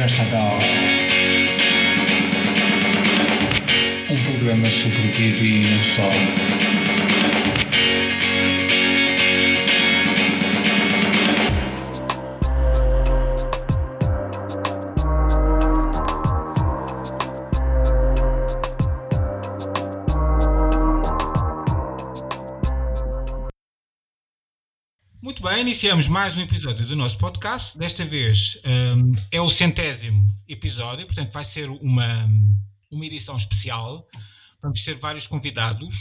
Conversa About. Um programa sobre o e não só. Iniciamos mais um episódio do nosso podcast. Desta vez um, é o centésimo episódio, portanto vai ser uma, uma edição especial. Vamos ter vários convidados.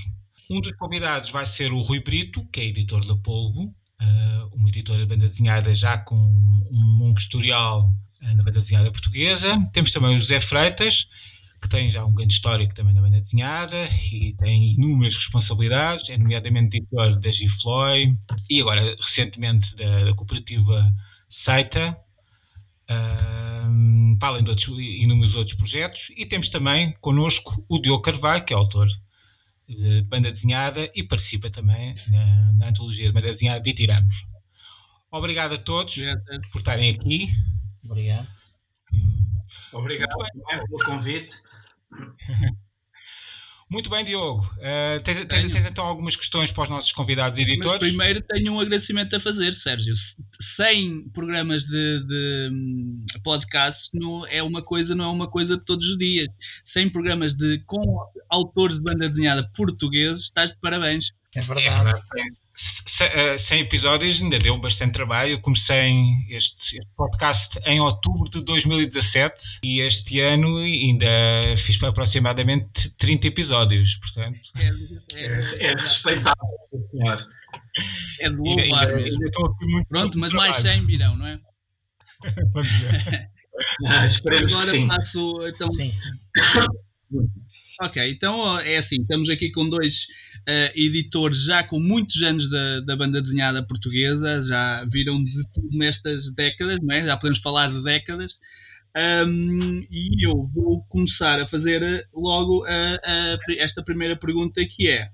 Um dos convidados vai ser o Rui Brito, que é editor da Polvo, uh, uma editora de banda desenhada já com um longo historial uh, na banda desenhada portuguesa. Temos também o José Freitas, que tem já um grande histórico também na banda desenhada e tem inúmeras responsabilidades, é nomeadamente editor da Gifloy e agora recentemente da, da cooperativa Seita, um, para além de outros, inúmeros outros projetos. E temos também connosco o Diogo Carvalho, que é autor de banda desenhada e participa também na, na antologia de banda desenhada Bitiramos. Obrigado a todos por estarem aqui. Obrigado. Obrigado pelo convite. Muito bem, Diogo. Uh, tens, tens, tens, então algumas questões para os nossos convidados e editores? Mas primeiro tenho um agradecimento a fazer, Sérgio. 100 programas de, de podcast não é uma coisa, não é uma coisa de todos os dias. 100 programas de, com autores de banda desenhada portugueses, estás de parabéns. É verdade. É verdade. 100 episódios ainda deu bastante trabalho. Eu comecei este, este, podcast em outubro de 2017 e este ano ainda fiz aproximadamente 30 episódios. Portanto, é, é, é respeitável, senhor. É de louvar mesmo. Pronto, mas mais 100 virão, não é? Vamos ver. Ah, esperemos Agora sim. passo. Então... Sim, sim. ok, então é assim: estamos aqui com dois uh, editores já com muitos anos da, da banda desenhada portuguesa, já viram de tudo nestas décadas, não é? já podemos falar de décadas. Um, e eu vou começar a fazer eh, logo a, a, esta primeira pergunta que é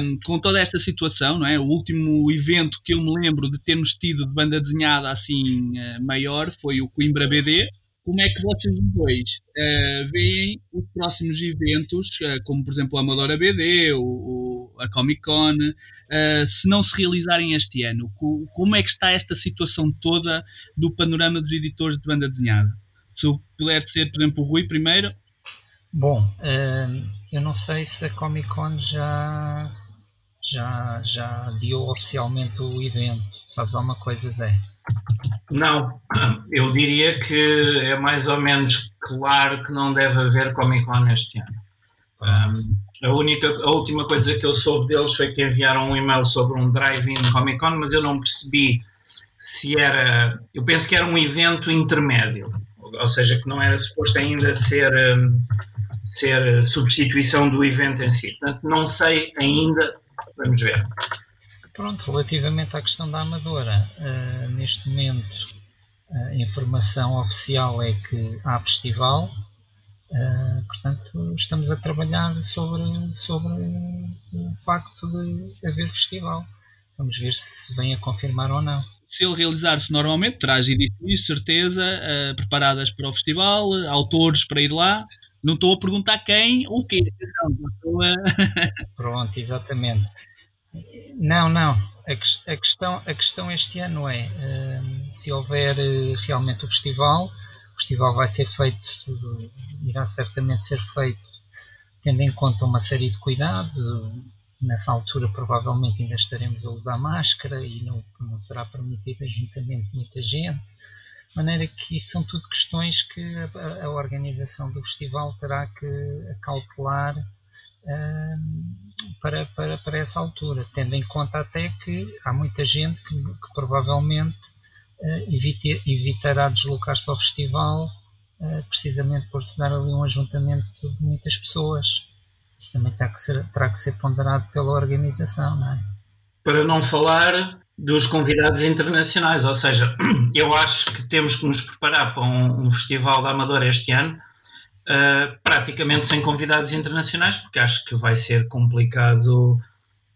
um, com toda esta situação, não é? O último evento que eu me lembro de termos tido de banda desenhada assim uh, maior foi o Coimbra BD, como é que vocês dois uh, veem os próximos eventos, uh, como por exemplo a Amadora BD, o, o, a Comic Con, uh, se não se realizarem este ano? Como é que está esta situação toda do panorama dos editores de banda desenhada? Se puder ser, por exemplo, o Rui primeiro. Bom, eu não sei se a Comic Con já, já, já deu oficialmente o evento. Sabes alguma coisa, Zé? Não, eu diria que é mais ou menos claro que não deve haver Comic Con este ano. Um, a, única, a última coisa que eu soube deles foi que enviaram um e-mail sobre um drive-in Comic Con, mas eu não percebi se era. Eu penso que era um evento intermédio, ou seja, que não era suposto ainda ser, ser substituição do evento em si. Portanto, não sei ainda, vamos ver. Pronto, relativamente à questão da Amadora, uh, neste momento a informação oficial é que há festival, uh, portanto estamos a trabalhar sobre, sobre o facto de haver festival. Vamos ver se vem a confirmar ou não. Se ele realizar-se normalmente, traz edições, certeza, uh, preparadas para o festival, autores para ir lá. Não estou a perguntar quem ou quê. Pronto, exatamente. Não, não. A, a, questão, a questão este ano é uh, se houver uh, realmente o festival, o festival vai ser feito, irá certamente ser feito tendo em conta uma série de cuidados. Nessa altura, provavelmente, ainda estaremos a usar máscara e não, não será permitido ajuntamento de muita gente. De maneira que isso são tudo questões que a, a organização do festival terá que cautelar para, para, para essa altura, tendo em conta até que há muita gente que, que provavelmente uh, evite, evitará deslocar-se ao festival uh, precisamente por se dar ali um ajuntamento de muitas pessoas. Isso também terá que ser, terá que ser ponderado pela organização, não é? Para não falar dos convidados internacionais, ou seja, eu acho que temos que nos preparar para um, um festival da Amadora este ano uh, praticamente sem convidados internacionais, porque acho que vai ser complicado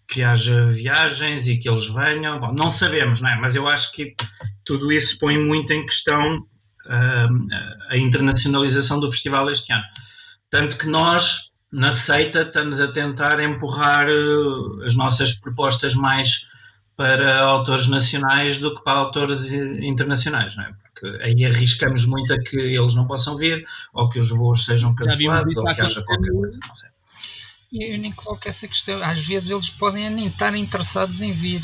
que haja viagens e que eles venham. Bom, não sabemos, não é? Mas eu acho que tudo isso põe muito em questão a internacionalização do festival este ano. Tanto que nós, na seita, estamos a tentar empurrar uh, as nossas propostas mais para autores nacionais do que para autores internacionais, não é? Porque aí arriscamos muito a que eles não possam vir, ou que os voos sejam cancelados, ou que haja qualquer coisa, não sei. Eu nem coloco essa questão. Às vezes eles podem nem estar interessados em vir.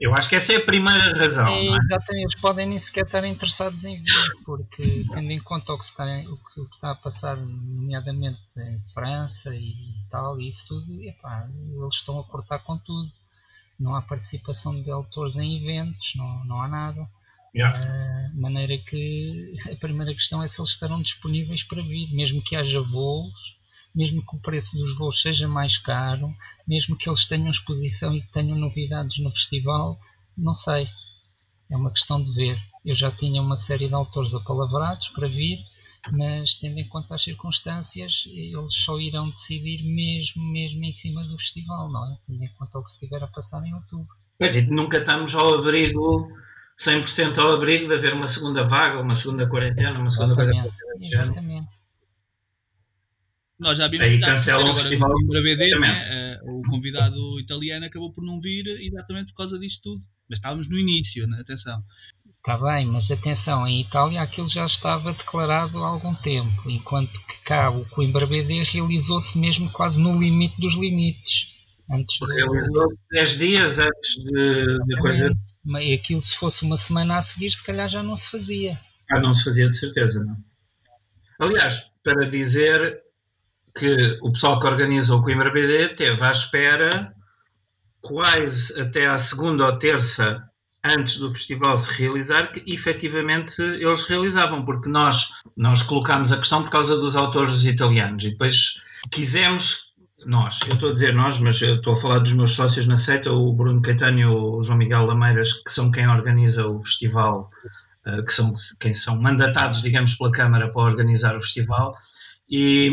Eu acho que essa é a primeira razão. É, é? Exatamente, eles podem nem sequer estar interessados em vir, porque tendo em conta o que, está, o que está a passar, nomeadamente em França e tal, e isso tudo, epá, eles estão a cortar com tudo. Não há participação de autores em eventos, não, não há nada. Yeah. Uh, maneira que a primeira questão é se eles estarão disponíveis para vir, mesmo que haja voos mesmo que o preço dos voos seja mais caro, mesmo que eles tenham exposição e tenham novidades no festival, não sei. É uma questão de ver. Eu já tinha uma série de autores apalavrados para vir, mas tendo em conta as circunstâncias, eles só irão decidir mesmo, mesmo em cima do festival, não é? Tendo em conta o que se estiver a passar em outubro. Pois, nunca estamos ao abrigo, 100% ao abrigo de haver uma segunda vaga, uma segunda quarentena, uma segunda Exatamente. coisa. Exatamente. Nós já vimos Aí cancelam o festival. BD, né? uh, o convidado italiano acabou por não vir exatamente por causa disto tudo. Mas estávamos no início, né? atenção. Está bem, mas atenção, em Itália aquilo já estava declarado há algum tempo, enquanto que cá o Coimbra BD realizou-se mesmo quase no limite dos limites. Antes Realizou-se 10 dias antes de, de coisa. Mas aquilo, se fosse uma semana a seguir, se calhar já não se fazia. Ah, não se fazia de certeza, não. Aliás, para dizer, que o pessoal que organiza o Coimbra BD teve à espera quase até à segunda ou terça antes do festival se realizar que efetivamente eles realizavam, porque nós, nós colocámos a questão por causa dos autores italianos e depois quisemos, nós, eu estou a dizer nós, mas estou a falar dos meus sócios na seita, o Bruno Caetano e o João Miguel Lameiras, que são quem organiza o festival, eh, que são quem são mandatados, digamos, pela Câmara para organizar o festival, e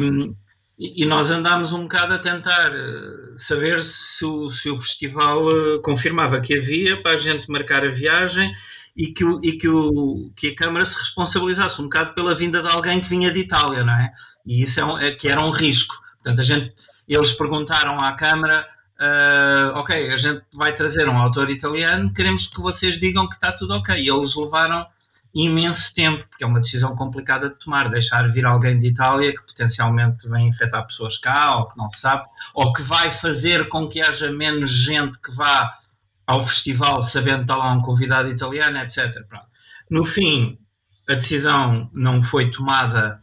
e, nós andámos um bocado a tentar eh, saber se o, se o festival eh, confirmava que havia para a gente marcar a viagem e que, o, e que, o, que a Câmara se responsabilizasse um bocado pela vinda de alguém que vinha de Itália, não é? E isso é, é que era um risco. Portanto, a gente, eles perguntaram à Câmara, uh, ok, a gente vai trazer um autor italiano, queremos que vocês digam que está tudo ok. E eles levaram imenso tempo, porque é uma decisão complicada de tomar, deixar vir alguém de Itália que potencialmente vem infectar pessoas cá, ou que não se sabe, ou que vai fazer com que haja menos gente que vá ao festival sabendo que está lá um convidado italiano, etc. Pronto. No fim, a decisão não foi tomada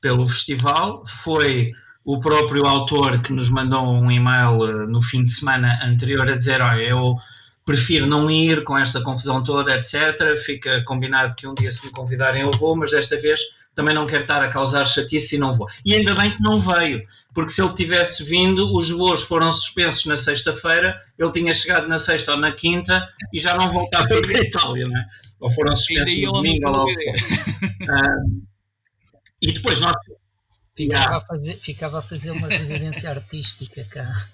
pelo festival, foi o próprio autor que nos mandou um e-mail eh, no fim de semana anterior a dizer, olha, eu prefiro não ir com esta confusão toda, etc. Fica combinado que um dia se me convidarem eu vou, mas desta vez também não quero estar a causar chatice e não vou. E ainda bem que não veio, porque se ele tivesse vindo, os voos foram suspensos na sexta-feira, ele tinha chegado na sexta ou na quinta e já não voltava para a Itália, não é? Ou foram suspensos no domingo ou lá uh, E depois nós... Ficava, a fazer, ficava a fazer uma residência artística cá.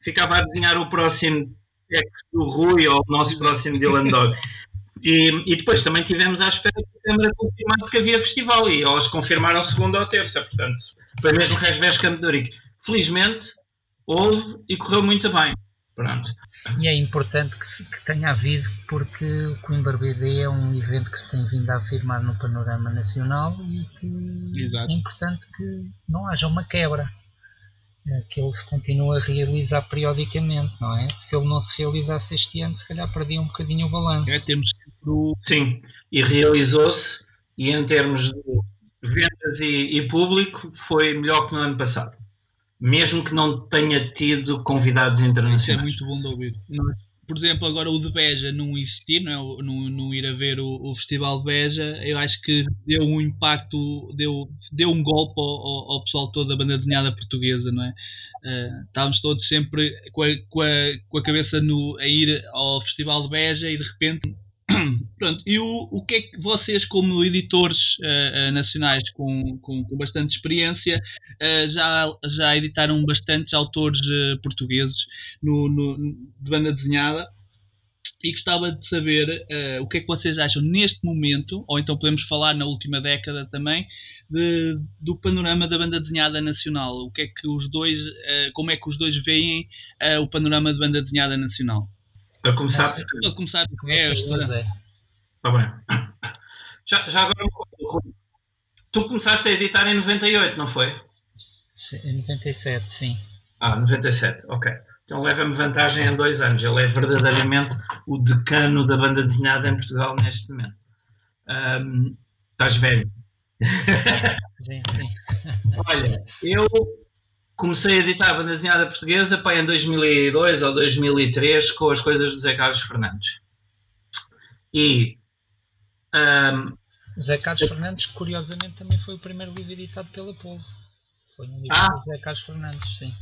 Ficava a desenhar o próximo é do Rui ou o nosso próximo Dylan Dog. E, e, depois também tivemos à espera que a Câmara confirmasse que havia festival e eles confirmaram segunda ou terça, portanto, foi mesmo o Campo de Ourique. Felizmente, houve e correu muito bem. Pronto. E é importante que, se, que, tenha havido, porque o Coimbra BD é um evento que se tem vindo a afirmar no panorama nacional e que Exato. é importante que não haja uma quebra. É, que ele se continua a realizar periodicamente, não é? Se ele não se realizasse este ano, se calhar perdia um bocadinho o balanço. É, temos o... Sim, e realizou-se, e em termos de vendas e, e, público, foi melhor que no ano passado. Mesmo que não tenha tido convidados internacionais. Isso é muito bom de ouvir. Nós por exemplo, agora o de Beja não existir, não, é? não, não ir a ver o, o, Festival de Beja, eu acho que deu um impacto, deu, deu um golpe ao, ao pessoal todo da banda desenhada portuguesa, não é? Uh, estávamos todos sempre com a, com a, com a cabeça no, a ir ao Festival de Beja e de repente Pronto, e o, o que é que vocês, como editores uh, uh, nacionais com, com, com, bastante experiência, uh, já, já editaram bastantes autores portugueses no, no, de banda desenhada? e gostava de saber uh, o que é que vocês acham neste momento, ou então podemos falar na última década também, de, do panorama da banda desenhada nacional. O que é que os dois, uh, como é que os dois veem uh, o panorama de banda desenhada nacional? Para começar, Nossa, para começar, é, é. Tá bem. Já, já agora, tu começaste a editar em 98, não foi? Em 97, sim. Ah, 97, ok. Então leva-me vantagem em dois anos. Ele é verdadeiramente o decano da banda desenhada em Portugal neste momento. Um, estás velho. Sim, sim. Olha, eu comecei a editar a banda desenhada portuguesa pá, em 2002 ou 2003 com as coisas do Zé Carlos Fernandes. E. Um, Zé Carlos Fernandes, curiosamente, também foi o primeiro livro editado pela Polvo. Foi um livro Ah. do Zé Carlos Fernandes, sim.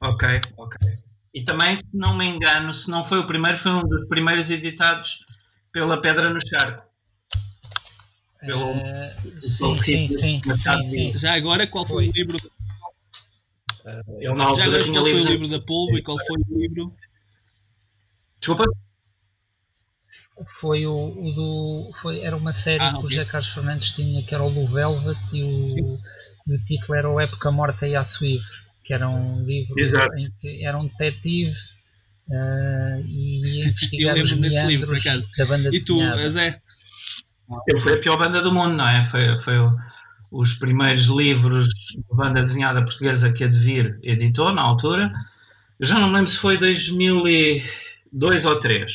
ok, ok. E também, se não me engano, se não foi o primeiro, foi um dos primeiros editados pela Pedra no Charco. Pelo- pelo sim, sim, sim, sim, sim. já agora qual foi, Foi. o livro, Ele na já agora tinha qual foi o livro da Polvo e qual foi o livro? Desculpa? Foi o, o do. Foi, era uma série Ah, que o ok. José Carlos Fernandes tinha, que era o do Velvet, e o, e o título era O Época Morta e a Suivre, que era um livro Exato. em que era um detetive eh, e ia investigar Eu os livro, da banda E tu, desenhada. Zé? Ele foi a pior banda do mundo, não é? Foi, foi o- os primeiros livros de banda desenhada portuguesa que a Devir editou na altura. Eu já não me lembro se foi 2002 ou 2003,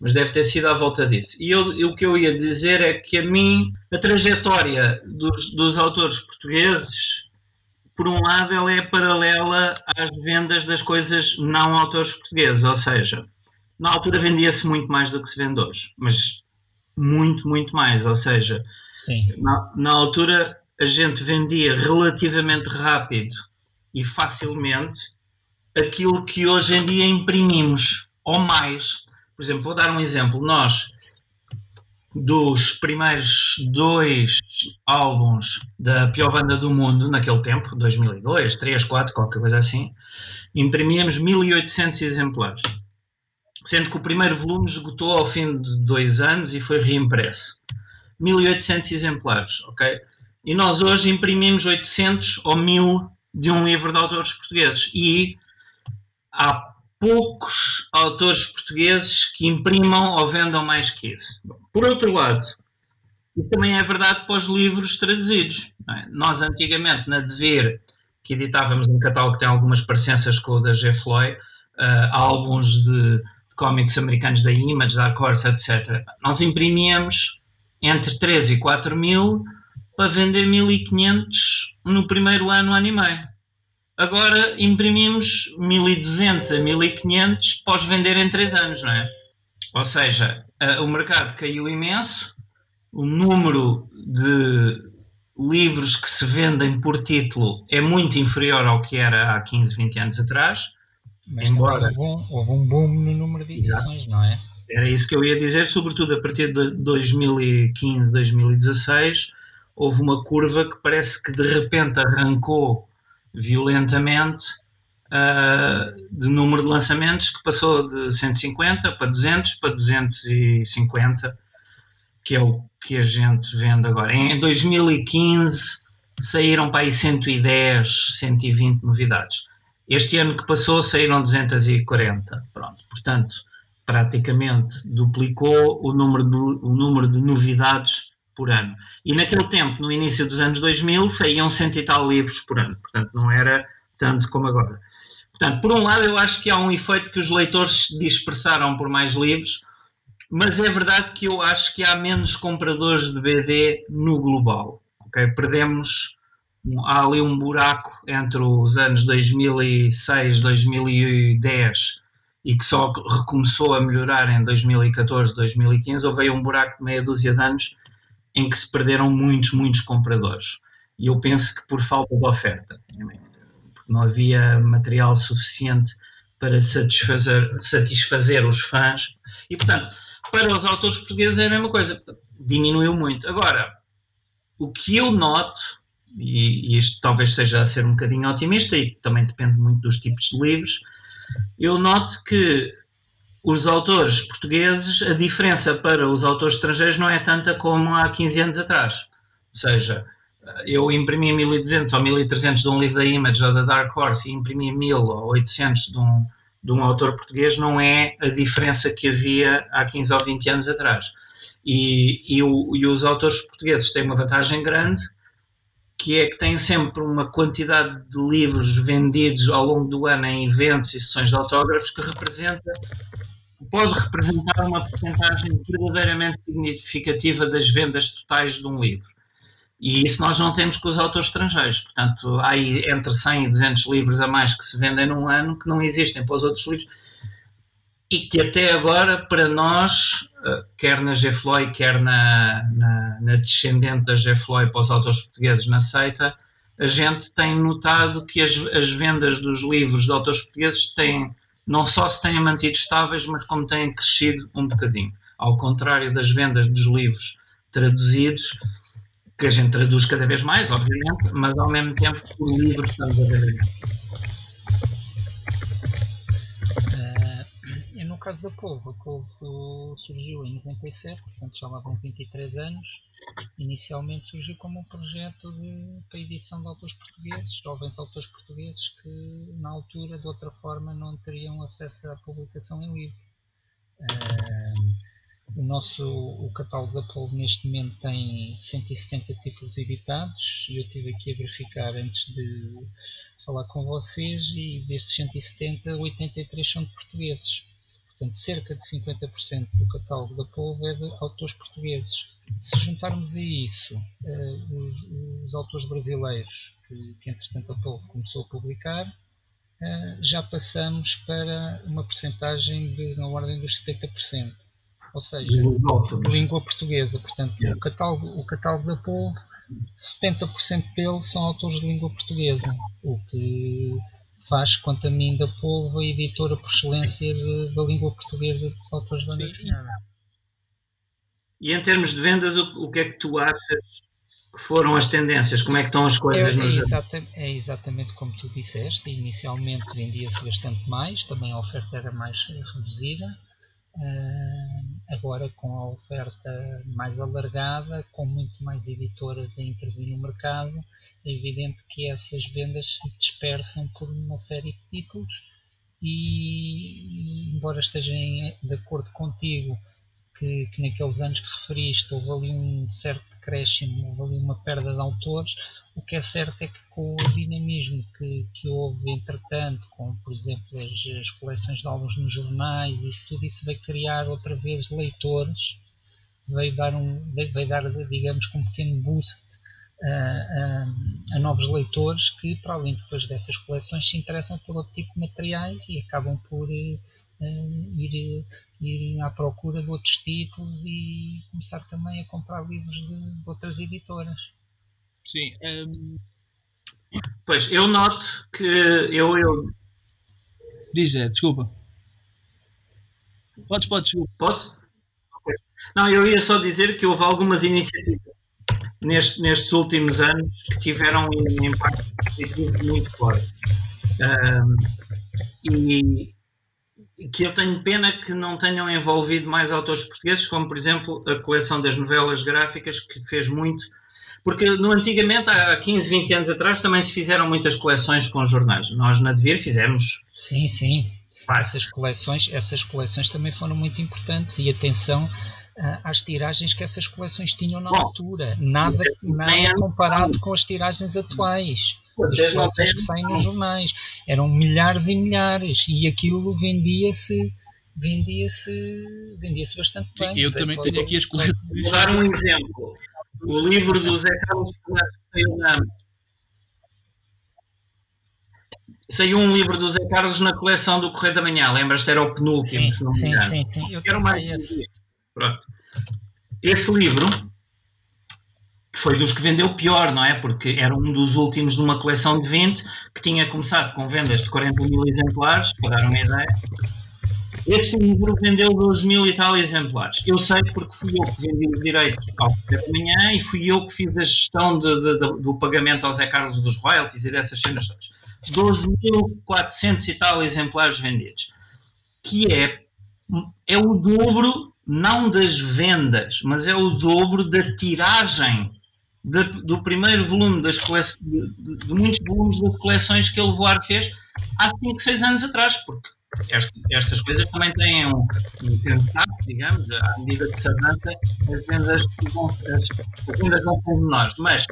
mas deve ter sido à volta disso. E eu, e o que eu ia dizer é que a mim, a trajetória dos, dos autores portugueses, por um lado, ela é paralela às vendas das coisas não autores portugueses, ou seja, na altura vendia-se muito mais do que se vende hoje, mas muito, muito mais. Ou seja, na, na altura a gente vendia relativamente rápido e facilmente aquilo que hoje em dia imprimimos, ou mais. Por exemplo, vou dar um exemplo. Nós, dos primeiros dois álbuns da pior banda do mundo, naquele tempo, 2002, 3, 4, qualquer coisa assim, imprimíamos 1800 exemplares sendo que o primeiro volume esgotou ao fim de dois anos e foi reimpresso. 1800 exemplares, ok? E nós hoje imprimimos 800 ou 1000 de um livro de autores portugueses. E há poucos autores portugueses que imprimam ou vendam mais que isso. Por outro lado, isso também é verdade para os livros traduzidos. é? Nós, antigamente, na Devir, que editávamos um catálogo que tem algumas parecenças com o da G. Floyd, ah, álbuns de cómics americanos da Image, da Corsa, etc. Nós imprimíamos entre 3 e 4 mil para vender 1500 no primeiro ano, ano e meio. Agora imprimimos 1200 a 1500 pós vender em 3 anos, não é? Ou seja, o mercado caiu imenso, o número de livros que se vendem por título é muito inferior ao que era há 15, 20 anos atrás. mas Embora- houve um, houve um boom no número de edições, não é? Era isso que eu ia dizer, sobretudo a partir de 2015, 2016, houve uma curva que parece que de repente arrancou violentamente ah, de número de lançamentos que passou de 150 para 200 para 250, que é o que a gente vende agora. Em 2015 saíram para aí 110, 120 novidades. Este ano que passou saíram 240. Pronto, portanto, praticamente duplicou o número de, o número de novidades por ano. E naquele tempo, no início dos anos 2000, saíam cento e tal livros por ano. Portanto, não era tanto como agora. Portanto, por um lado, eu acho que há um efeito que os leitores dispersaram por mais livros, mas é verdade que eu acho que há menos compradores de BD no global. ok? Perdemos, há ali um buraco entre os anos 2006, 2010 e que só recomeçou a melhorar em 2014, 2015. Houve aí um buraco de meia dúzia de anos em que se perderam muitos, muitos compradores. E eu penso que por falta de oferta, porque não havia material suficiente para satisfazer, satisfazer os fãs. E, portanto, para os autores portugueses é a mesma coisa, diminuiu muito. Agora, o que eu noto, e, e isto talvez seja a ser um bocadinho otimista, e também depende muito dos tipos de livros, eu noto que os autores portugueses, a diferença para os autores estrangeiros não é tanta como há 15 anos atrás. Ou seja, eu imprimi 1200 ou 1300 de um livro da Image ou da Dark Horse e imprimi 1000 ou 800 de um, de um autor português não é a diferença que havia há 15 ou 20 anos atrás. E, e, o, e os autores portugueses têm uma vantagem grande, que é que têm sempre uma quantidade de livros vendidos ao longo do ano em eventos e sessões de autógrafos que representa pode representar uma porcentagem verdadeiramente significativa das vendas totais de um livro. E isso nós não temos com os autores estrangeiros. Portanto, há aí entre 100 e 200 livros a mais que se vendem num ano que não existem para os outros livros e que até agora, para nós, eh, quer na GFLOI, quer na, na, na descendente da GFLOI para os autores portugueses na seita, a gente tem notado que as, as vendas dos livros de autores portugueses têm, não só se têm mantido estáveis, mas como têm crescido um bocadinho. Ao contrário das vendas dos livros traduzidos, que a gente traduz cada vez mais, obviamente, mas ao mesmo tempo o livro estamos a ver caso da Polvo, a Polvo surgiu em 97, portanto já lá vão 23 anos. Inicialmente surgiu como um projeto de, para edição de autores portugueses, jovens autores portugueses que na altura de outra forma não teriam acesso à publicação em livro. Uh, o nosso o catálogo da Polvo neste momento tem 170 títulos editados e eu tive aqui a verificar antes de falar com vocês e destes 170, 83 são de portugueses. Portanto, cerca de 50% do catálogo da Polvo é de autores portugueses. Se juntarmos a isso uh, os, os, autores brasileiros, que, que entretanto a Polvo começou a publicar, uh, já passamos para uma percentagem de, na ordem dos 70%. Ou seja, de língua portuguesa. Portanto, yeah. o, catálogo, o catálogo da Polvo, 70% dele são autores de língua portuguesa, o que faz, quanto a mim, da Polvo a editora por excelência de, da língua portuguesa dos autores da banda desenhada. E em termos de vendas, o, o, que é que tu achas que foram as tendências? Como é que estão as coisas é, é, exata, é exatamente como tu disseste. Inicialmente vendia-se bastante mais, também a oferta era mais reduzida. Uh, agora com a oferta mais alargada, com muito mais editoras a intervir no mercado, é evidente que essas vendas se dispersam por uma série de títulos e, embora esteja em, de acordo contigo que, que, naqueles anos que referiste houve ali um certo decréscimo, houve ali uma perda de autores, o que é certo é que com o dinamismo que, que houve entretanto, com por exemplo as, as coleções de álbuns nos jornais, isso tudo isso veio criar outra vez leitores, veio dar, um, veio dar digamos, um pequeno boost a, a, a, novos leitores que, para além depois dessas coleções, se interessam por outro tipo de materiais e acabam por uh, ir, ir à procura de outros títulos e começar também a comprar livros de, de outras editoras. Sim. Um... Pois, eu noto que eu. eu... Diz, é, desculpa. Podes, podes. Posso? Não, eu ia só dizer que houve algumas iniciativas neste, nestes últimos anos que tiveram um impacto positivo muito forte. Um, e que eu tenho pena que não tenham envolvido mais autores portugueses, como por exemplo a coleção das novelas gráficas, que fez muito. Porque no, antigamente, há 15, 20 anos atrás, também se fizeram muitas coleções com jornais. Nós na Devir fizemos. Sim, sim. Essas coleções, essas coleções também foram muito importantes e atenção às tiragens que essas coleções tinham na Bom, altura. Nada, nada comparado com as tiragens atuais. As coleções que saem nos jornais. Eram milhares e milhares. E aquilo vendia-se vendia-se vendia-se bastante bem. Eu também tenho aqui as coleções. Vou dar um exemplo. O livro do Zé Carlos saiu na. Saiu um livro do Zé Carlos na coleção do Correio da Manhã, lembras-te? Era o penúltimo, sim, se não sim, me Sim, sim, Eu Era mais Pronto. Esse livro foi dos que vendeu pior, não é? Porque era um dos últimos de uma coleção de 20 que tinha começado com vendas de 40 mil exemplares, para dar uma ideia. Esse livro vendeu 12 mil e tal exemplares. Eu sei porque fui eu que vendi os direitos ao da manhã e fui eu que fiz a gestão de, de, de, do pagamento ao Zé Carlos dos royalties e dessas cenas todas. 12.400 e tal exemplares vendidos. Que é é o dobro, não das vendas, mas é o dobro da tiragem de, do primeiro volume das coleções, de, de, muitos volumes das coleções que ele voar fez há 5, 6 anos atrás, porque estas, estas coisas também têm um, um digamos, à medida que se avança, as vendas as, as vendas vão ser menores. Mas,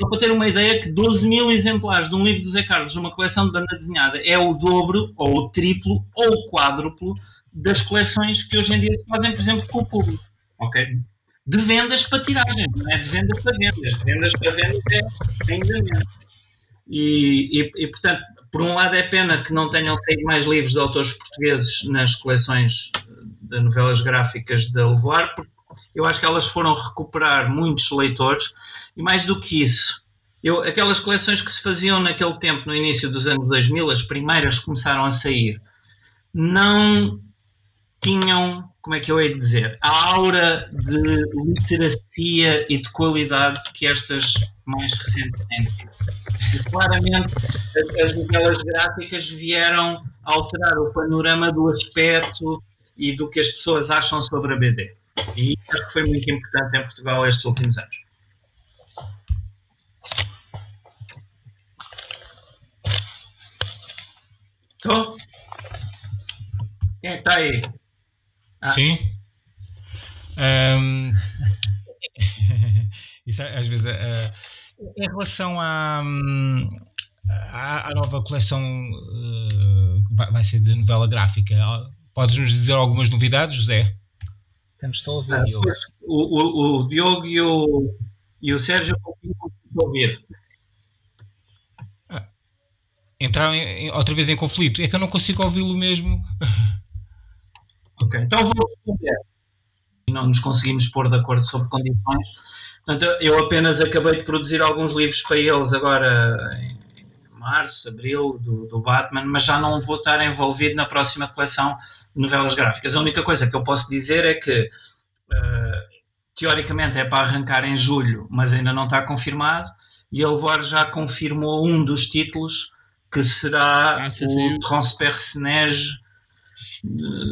só para ter uma ideia, que 12 mil exemplares de um livro do Zé Carlos, uma coleção de banda desenhada, é o dobro, ou o triplo, ou o quádruplo das coleções que hoje em dia se fazem, por exemplo, com o público. Ok? De vendas para tiragem, não é de vendas para vendas. De vendas para vendas é ainda menos. E, e, e, portanto, por um lado é pena que não tenham saído mais livros de autores portugueses nas coleções de novelas gráficas da Levoar, porque eu acho que elas foram recuperar muitos leitores, e mais do que isso, eu, aquelas coleções que se faziam naquele tempo, no início dos anos 2000, as primeiras começaram a sair, não tinham, como é que eu hei de dizer, a aura de literacia e de qualidade que estas mais recentes têm. E claramente as, as novelas gráficas vieram alterar o panorama do aspecto e do que as pessoas acham sobre a BD. E acho que foi muito importante em Portugal estes últimos anos. Estou? Quem é está aí? Ah. Sim. Um, isso às vezes. Uh, em relação à, à, à nova coleção uh, que vai, vai, ser de novela gráfica, podes nos dizer algumas novidades, José? Temos de ouvir, ah, Diogo. O, o, o, Diogo e o, e o Sérgio não ouvir. Ah, entraram em, em, outra vez em conflito. É que eu não consigo ouvi-lo mesmo. Ok, então vou responder. Não nos conseguimos pôr de acordo sobre condições. Portanto, eu apenas acabei de produzir alguns livros para eles agora em março, abril, do, do Batman, mas já não vou estar envolvido na próxima coleção de novelas gráficas. A única coisa que eu posso dizer é que uh, teoricamente é para arrancar em julho, mas ainda não está confirmado. E ele já confirmou um dos títulos que será ah, o Transpersonnage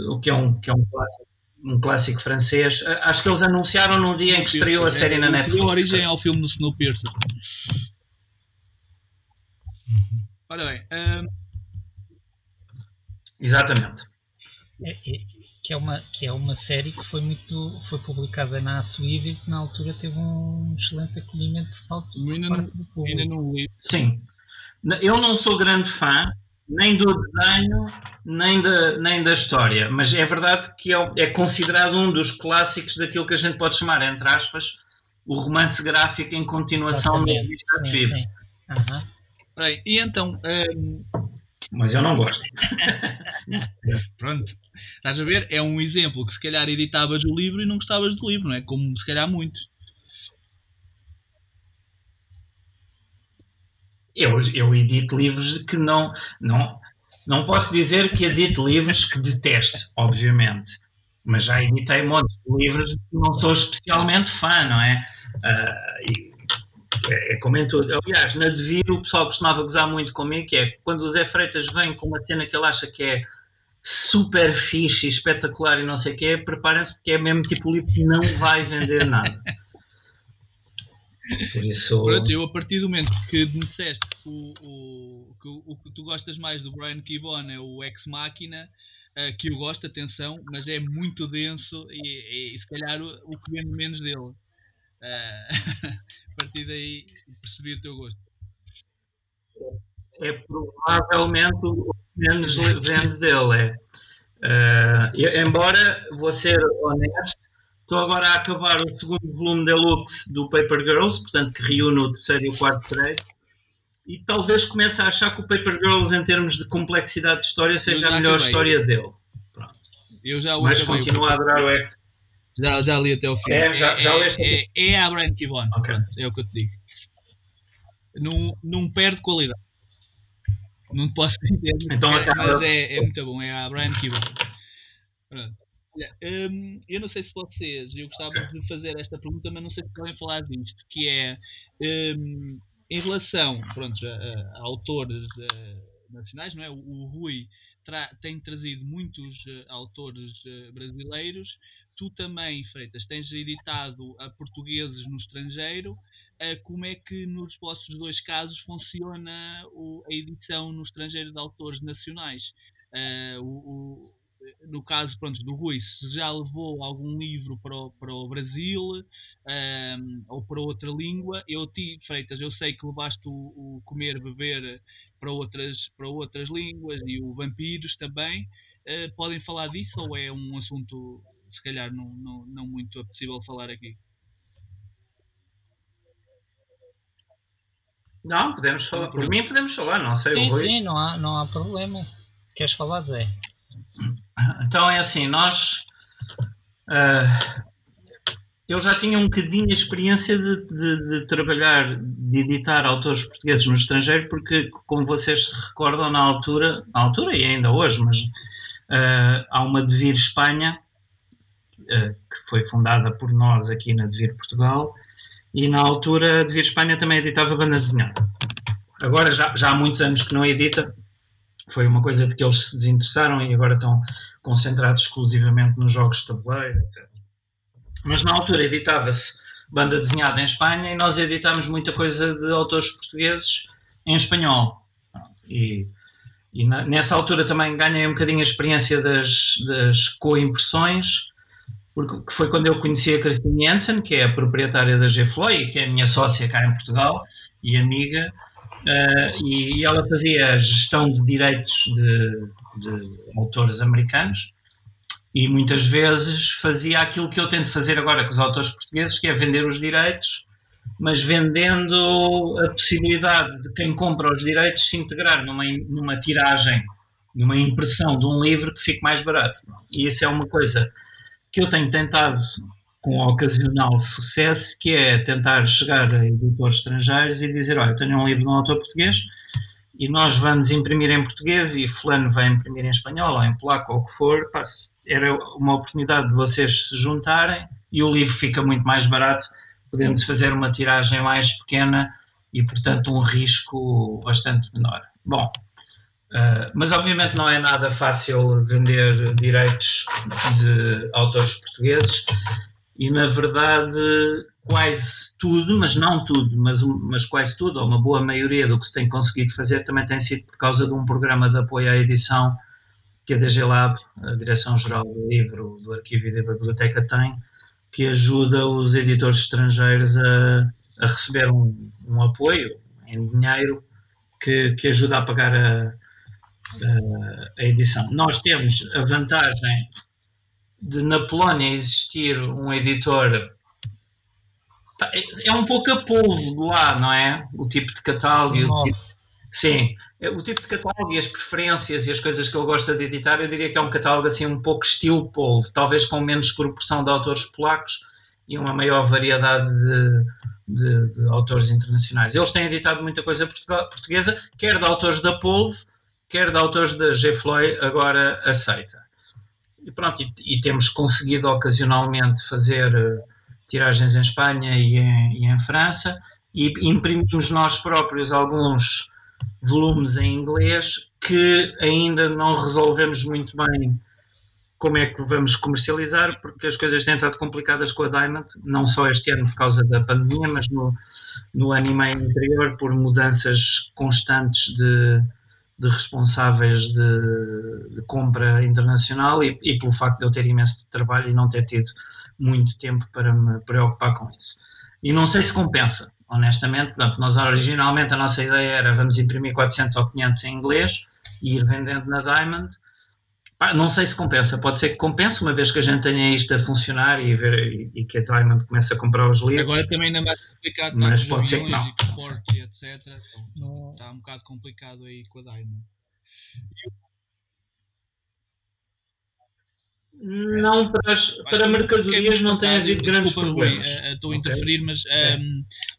o que é um, que é um clássico um clássico francês. Acho que eles anunciaram no dia em que estreou a série na Netflix. Deu origem ao filme do Snowpiercer. Uhum. Ora bem. Um... Exatamente. É, é, que, é uma, que é uma série que foi muito foi publicada na Suíve e que na altura teve um excelente acolhimento por parte, ainda não, do público. Ainda não li. Sim. Eu não sou grande fã, nem do desenho, nem da, nem da história. Mas é verdade que é, é, considerado um dos clássicos daquilo que a gente pode chamar, entre aspas, o romance gráfico em continuação da revista sim, sim. Uhum. E então. Um... Mas eu não gosto. Pronto. Estás a ver? É um exemplo que se calhar editavas o livro e não gostavas do livro, não é? Como se calhar muitos. Eu, eu edito livros que não, não, não posso dizer que edito livros que detesto, obviamente, mas já editei montes de livros que não sou especialmente fã, não é? Uh, é, é como em tudo. Aliás, na Devir o pessoal costumava gozar muito comigo, que é quando o Zé Freitas vem com uma cena que ele acha que é super fixe, espetacular e não sei o quê, preparem-se porque é mesmo tipo o livro que não vai vender nada. Por isso... Pronto, eu a partir do momento que me disseste que o, o, que o que tu gostas mais do Brian Kibon é o Ex Machina, uh, que eu gosto, atenção, mas é muito denso e, e, e se calhar o, o, que vendo menos dele. Uh, a partir daí percebi o teu gosto. É provavelmente o que menos vendo dele. É. Uh, embora, vou ser honesto, Estou agora a acabar o segundo volume deluxe do Paper Girls, portanto, que reúne o terceiro e o quarto trecho. E talvez comece a achar que o Paper Girls, em termos de complexidade de história, seja a melhor acabei. história dele. Pronto. Eu já o Mas continuo a adorar o X. Já, já li até o fim. É, já, já é, é, é, é a Brian Kibon. Okay. é o que eu te digo. Não, não perde qualidade. Não te posso dizer. Então, mas é, é muito bom. É a Brian Kibon. Pronto. Um, eu não sei se vocês, eu gostava okay. de fazer esta pergunta, mas não sei se podem falar disto, que é um, em relação pronto, a, a autores uh, nacionais, não é? O, o, Rui tra tem trazido muitos uh, autores uh, brasileiros. Tu também, Freitas, tens editado a portugueses no estrangeiro. Como é que nos vossos dois casos funciona a edição no estrangeiro de autores nacionais? o, no caso pronto, do Rui, se já levou algum livro para o, para o Brasil um, ou para outra língua, eu ti, Freitas, eu sei que levaste o, o, comer, beber para outras, para outras línguas e o vampiros também. Uh, podem falar disso ou é um assunto se calhar não, não, não muito possível falar aqui? Não, podemos falar. Por mim podemos falar, não sei. Sim, sim, não há, não há problema. Queres falar, Zé? Então é assim, nós. Uh, eu já tinha um bocadinho a experiência de, de, de, trabalhar, de editar autores portugueses no estrangeiro, porque, como vocês se recordam, na altura, na altura e ainda hoje, mas uh, há uma Devir Espanha, uh, que foi fundada por nós aqui na Devir Portugal, e na altura a Devir Espanha também editava banda desenhada. Agora já, já há muitos anos que não edita, foi uma coisa de que eles se desinteressaram e agora estão concentrados exclusivamente nos jogos de tabuleiro, etc. Mas na altura editava-se banda desenhada em Espanha e nós editámos muita coisa de autores portugueses em espanhol. E, e na, nessa altura também ganhei um bocadinho a experiência das, das co-impressões, porque foi quando eu conheci a Christine Jensen, que é a proprietária da G-Floy, que é a minha sócia cá em Portugal e amiga, Uh, e, e, ela fazia a gestão de direitos de, de, autores americanos e muitas vezes fazia aquilo que eu tento fazer agora com os autores portugueses, que é vender os direitos, mas vendendo a possibilidade de quem compra os direitos se integrar numa, numa tiragem, numa impressão de um livro que fique mais barato. E isso é uma coisa que eu tenho tentado com ocasional sucesso, que é tentar chegar a editores estrangeiros e dizer, olha, tenho um livro de um autor português e nós vamos imprimir em português e fulano vai imprimir em espanhol ou em polaco ou o que for, era uma oportunidade de vocês se juntarem e o livro fica muito mais barato, podendo-se fazer uma tiragem mais pequena e, portanto, um risco bastante menor. Bom, Uh, mas obviamente não é nada fácil vender direitos de autores portugueses e na verdade quase tudo, mas não tudo, mas, mas quase tudo, ou uma boa maioria do que se tem conseguido fazer também tem sido por causa de um programa de apoio à edição que a DG Lab, a Direção-Geral do Livro, do Arquivo e da Biblioteca tem, que ajuda os editores estrangeiros a, a receber um, um, apoio em dinheiro que, que ajuda a pagar a, a, a edição. Nós temos a vantagem de na Polónia existir um editor é um pouco a polvo de lá, não é? O tipo de catálogo. Tipo, sim, é, o tipo de catálogo e as preferências e as coisas que ele gosta de editar, eu diria que é um catálogo assim um pouco estilo polvo, talvez com menos proporção de autores polacos e uma maior variedade de, de, de autores internacionais. Eles têm editado muita coisa portuguesa, quer de autores da polvo, quer de autores da G. Floyd, agora aceita e pronto, e, e, temos conseguido ocasionalmente fazer uh, tiragens em Espanha e em, e em, França e imprimimos nós próprios alguns volumes em inglês que ainda não resolvemos muito bem como é que vamos comercializar, porque as coisas têm estado complicadas com a Diamond, não só este ano por causa da pandemia, mas no, no ano e meio anterior por mudanças constantes de, de responsáveis de, de compra internacional e, e, pelo facto de eu ter imenso trabalho e não ter tido muito tempo para me preocupar com isso. E não sei se compensa, honestamente. Portanto, nós originalmente a nossa ideia era vamos imprimir 400 ou 500 em inglês e ir vendendo na Diamond Pá, não sei se compensa, pode ser que compense, uma vez que a gente tenha isto a funcionar e, ver, e, e que a Diamond comece a comprar os livros. Agora também ainda mais complicado, mas pode ser que não. e etc. Então, está um bocado complicado aí com a Diamond. Não, para, as, para mercadorias não tem havido grandes desculpa, problemas. Rui, uh, estou a interferir, mas um, é.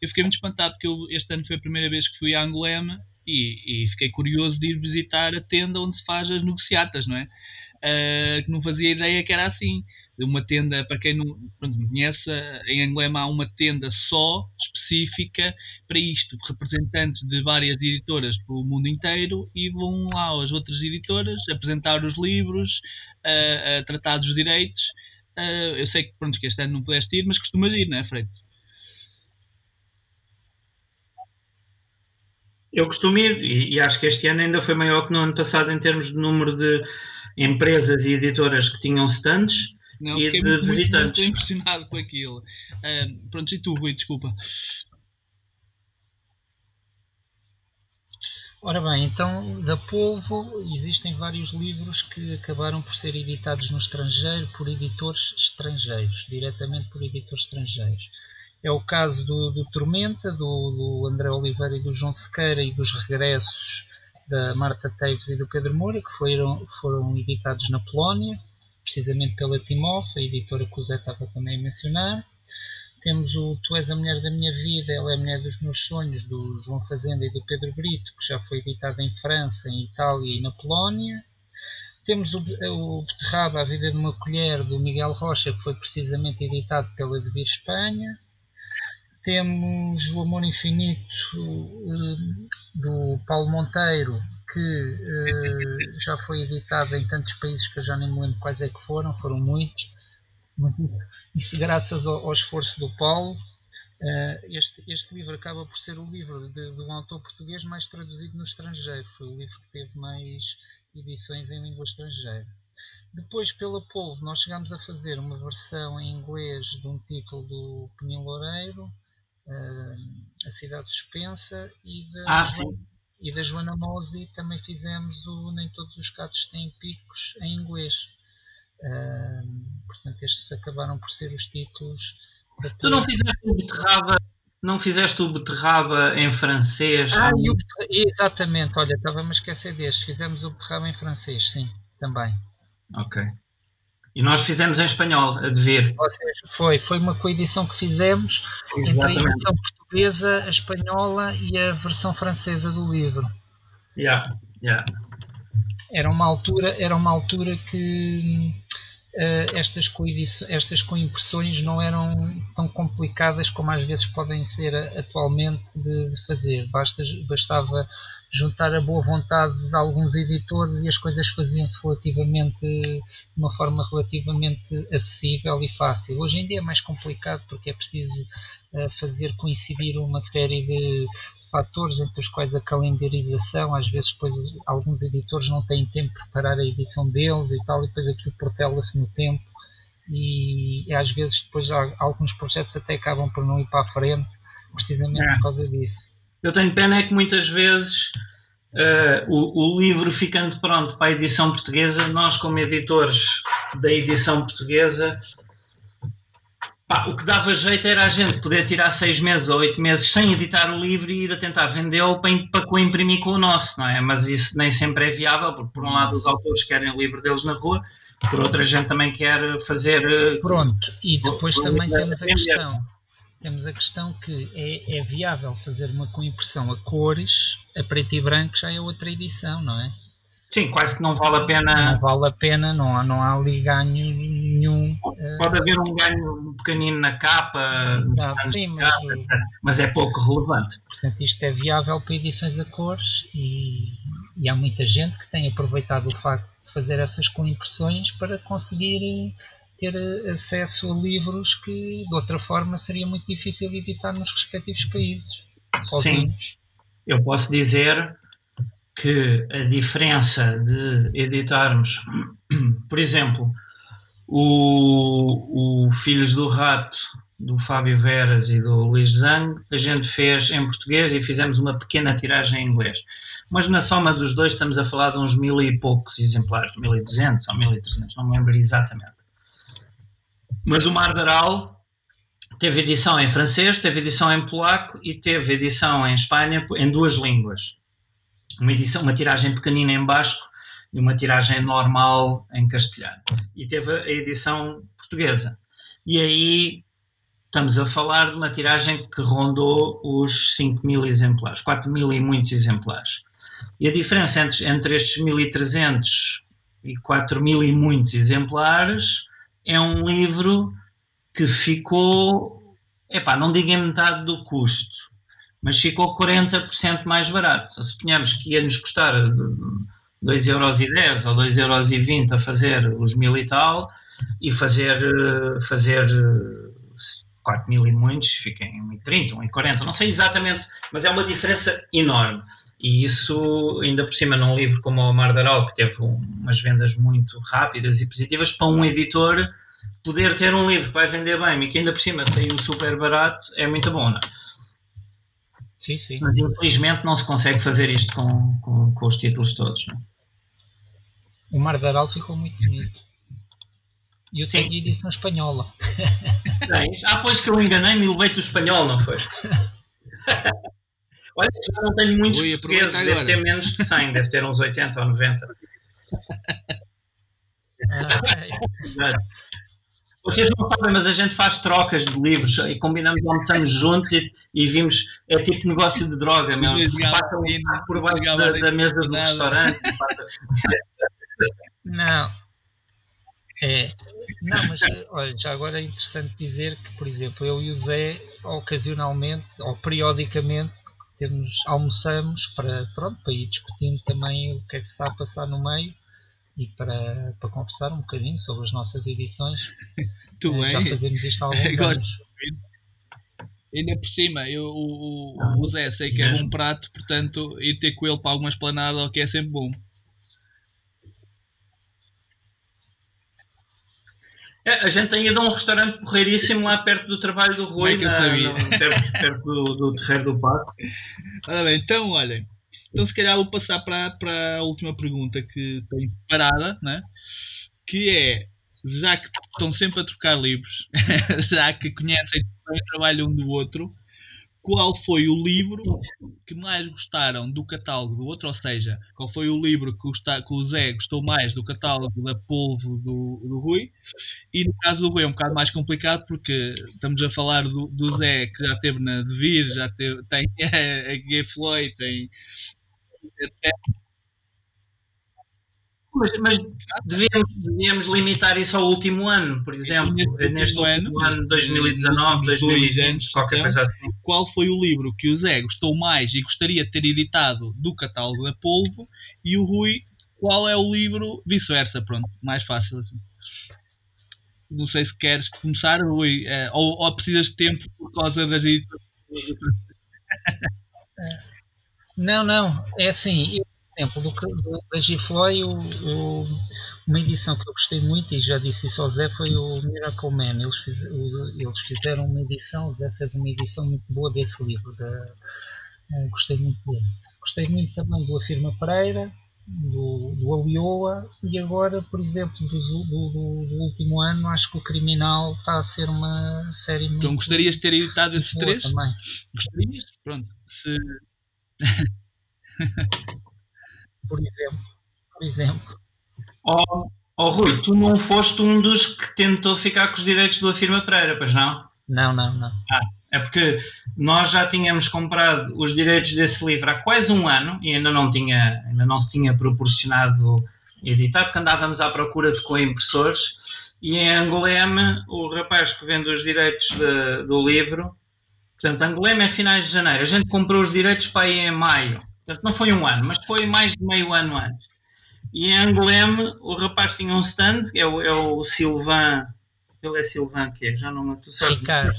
eu fiquei muito espantado porque eu, este ano foi a primeira vez que fui a Angolema e, e, fiquei curioso de ir visitar a tenda onde se faz as negociatas, não é? Uh, que não fazia ideia que era assim. uma tenda, para quem não, pronto, não conhece, em Anglema há uma tenda só específica para isto, representantes de várias editoras pelo mundo inteiro e vão lá às outras editoras apresentar os livros, uh, tratar dos direitos. Uh, eu sei que, pronto, que este ano não pudeste ir, mas costumas ir, não é, Freire? Eu costumo ir e, e, acho que este ano ainda foi maior que no ano passado em termos de número de empresas e editoras que tinham stands não, e de muito, visitantes. Muito impressionado com aquilo. Uh, pronto, e tu, Rui, desculpa. Ora bem, então da Polvo existem vários livros que acabaram por ser editados no estrangeiro por editores estrangeiros, diretamente por editores estrangeiros. É o caso do, do Tormenta, do, do, André Oliveira e do João Sequeira e dos regressos da Marta Teves e do Pedro Moura, que foram, foram editados na Polónia precisamente pela Timof, a editora que o Zé estava também a mencionar. Temos o Tu és a Mulher da Minha Vida, Ela é a Mulher dos Meus Sonhos, do João Fazenda e do Pedro Brito, que já foi editado em França, em Itália e na Polónia. Temos o, o Beterraba, A Vida de uma Colher, do Miguel Rocha, que foi precisamente editado pela Devir Espanha. Temos O Amor Infinito, eh, do Paulo Monteiro, que uh, já foi editada em tantos países que eu já nem me lembro quais é que foram, foram muitos, isso graças ao, esforço do Paulo. Uh, este, este livro acaba por ser o livro de, de um autor português mais traduzido no estrangeiro, foi o livro que teve mais edições em língua estrangeira. Depois, pela Polvo, nós chegámos a fazer uma versão em inglês de um título do Peninho Loureiro, uh, A Cidade Suspensa, e da, ah, Joana, e da Joana Mosi também fizemos o Nem Todos os Gatos Têm Picos em inglês. Uh, portanto, estes acabaram por ser os títulos. Tu não fizeste o Beterraba, não fizeste o Beterraba em francês? Ah, o, exatamente, olha, estava-me a esquecer deste. Fizemos o Beterraba em francês, sim, também. Ok. E nós fizemos em espanhol, a dever. Foi, foi uma coedição que fizemos Exatamente. entre a edição portuguesa, a espanhola e a versão francesa do livro. Yeah, yeah. Era uma altura, era uma altura que estas, estas coimpressões não eram tão complicadas como às vezes podem ser atualmente de, de fazer. Basta, bastava juntar a boa vontade de alguns editores e as coisas faziam-se relativamente de uma forma relativamente acessível e fácil. Hoje em dia é mais complicado porque é preciso uh, fazer coincidir uma série de, fatores entre os quais a calendarização, às vezes depois alguns editores não têm tempo de preparar a edição deles e tal, e depois aquilo protela-se no tempo e, e, às vezes depois alguns projetos até acabam por não ir para a frente precisamente é. por causa disso. Eu tenho pena é que muitas vezes uh, o, o, livro ficando pronto para a edição portuguesa, nós como editores da edição portuguesa, pá, o que dava jeito era a gente poder tirar seis meses ou oito meses sem editar o livro e ir a tentar vendê-lo para, para co-imprimir com o nosso, não é? Mas isso nem sempre é viável, porque por um lado os autores querem o livro deles na rua, por outra gente também quer fazer... Eh, pronto, e depois também temos a questão temos a questão que é, é viável fazer uma com impressão a cores, a preto e branco já é outra edição, não é? Sim, quase que não vale a pena. Não vale a pena, não há, não há ali ganho nenhum. Pode uh... haver um ganho pequenino na capa, Exato, sim, mas, capa, mas é pouco relevante. Portanto, isto é viável para edições a cores e, e há muita gente que tem aproveitado o facto de fazer essas com impressões para conseguir ter eh, acesso a livros que de outra forma seria muito difícil editar nos respectivos países, sozinhos. Sim. Eu posso dizer que a diferença de editarmos, por exemplo, o, o Filhos do Rato do Fábio Veras e do Luís Zang, a gente fez em português e fizemos uma pequena tiragem em inglês. Mas na soma dos dois estamos a falar de uns mil e poucos exemplares, 1200 ou 1300, não me lembro exatamente. Mas o Mardaral teve edição em francês, teve edição em polaco e teve edição em Espanha em duas línguas. Uma, edição, uma tiragem pequenina em basco e uma tiragem normal em castelhano. E teve a edição portuguesa. E aí estamos a falar de uma tiragem que rondou os 5 mil exemplares, 4 mil e muitos exemplares. E a diferença entre, entre estes 1.300 e 4 mil e muitos exemplares é um livro que ficou, epá, não digo em metade do custo, mas ficou 40% mais barato. Suponhamos que ia nos custar 2,10€ ou 2,20€ a fazer os mil e tal, e fazer, fazer 4 mil e muitos, fica em 1,30, 1,40, não sei exatamente, mas é uma diferença enorme. E isso, ainda por cima, num livro como o Mar Aral, que teve umas vendas muito rápidas e positivas, para um editor poder ter um livro que vai vender bem e que ainda por cima saiu super barato, é muito bom, não é? Sim, sim. Mas infelizmente não se consegue fazer isto com, com, com os títulos todos. Não? É? O Mar Aral ficou muito bonito. E eu tenho edição espanhola. Tens? Ah, pois que eu enganei-me e levei-te o espanhol, não foi? Olha, já não tenho muitos Ui, portugueses, deve agora. ter menos de 100, deve ter uns 80 ou 90. Ah, Vocês não sabem, mas a gente faz trocas de livros e combinamos, almoçamos juntos e, e vimos, é tipo negócio de droga, meu. Passa um por baixo da, da mesa do restaurante. Não. É. Não, mas olha, já agora é interessante dizer que, por exemplo, eu e o Zé, ocasionalmente ou periodicamente, temos, almoçamos para, pronto, para ir discutindo também o que é que se está a passar no meio e para, para conversar um bocadinho sobre as nossas edições. Tu uh, já fazemos isto há alguns anos. Ainda por cima, eu, o, o Zé sei que é um prato, portanto, ir ter com ele para alguma esplanada o que é sempre bom. É, a gente tem ido a um restaurante porreiríssimo lá perto do trabalho do Rui, é na, no, perto, perto do, do Terreiro do Passo. Ora bem, então olhem, então se calhar vou passar para, para a última pergunta que tenho parada, né? que é, já que estão sempre a trocar livros, já que conhecem o trabalho um do outro, qual foi o livro que mais gostaram do catálogo do outro, ou seja, qual foi o livro que o, que o Zé gostou mais do catálogo da Polvo do, do Rui, e no caso do Rui é um bocado mais complicado porque estamos a falar do, do Zé que já teve na Devir, já teve, tem a, a Gay Floyd, tem etc. Mas, mas devíamos, devíamos, limitar isso ao último ano, por exemplo, neste, neste ano, ano 2019, 2020, anos, qualquer então, coisa assim. Qual foi o livro que o Zé gostou mais e gostaria de ter editado do catálogo da Polvo e o Rui, qual é o livro, vice-versa, pronto, mais fácil assim. Não sei se queres começar, Rui, é, ou, ou precisas de tempo por causa das editoras. Não, não, é assim, eu exemplo, do, do, da Gifloy, o, o, uma edição que eu gostei muito, e já disse isso ao Zé, foi o Miracle Man. Eles, fiz, eles fizeram uma edição, o Zé fez uma edição muito boa desse livro. Da, uh, gostei muito desse. Gostei muito também do Afirma Pereira, do, do Alioa, e agora, por exemplo, do, do, do, último ano, acho que o Criminal está a ser uma série então, muito. Então gostarias de ter editado esses três? Também. Gostarias? Pronto. Se. por exemplo. Por exemplo. Oh, oh Rui, tu não foste um dos que tentou ficar com os direitos do Afirma Pereira, pois não? Não, não, não. Ah, é porque nós já tínhamos comprado os direitos desse livro há quase um ano e ainda não, tinha, ainda não se tinha proporcionado editar, porque andávamos à procura de coimpressores e em Angoleme, o rapaz que vende os direitos de, do livro, portanto, Angoleme é finais de janeiro, a gente comprou os direitos para ir em maio. Portanto, não foi um ano, mas foi mais de meio ano antes. E em Angoleme, o rapaz tinha um stand, é o, é o Silvan. Ele é Silvan, que é? Já não tu sabes. Ricardo.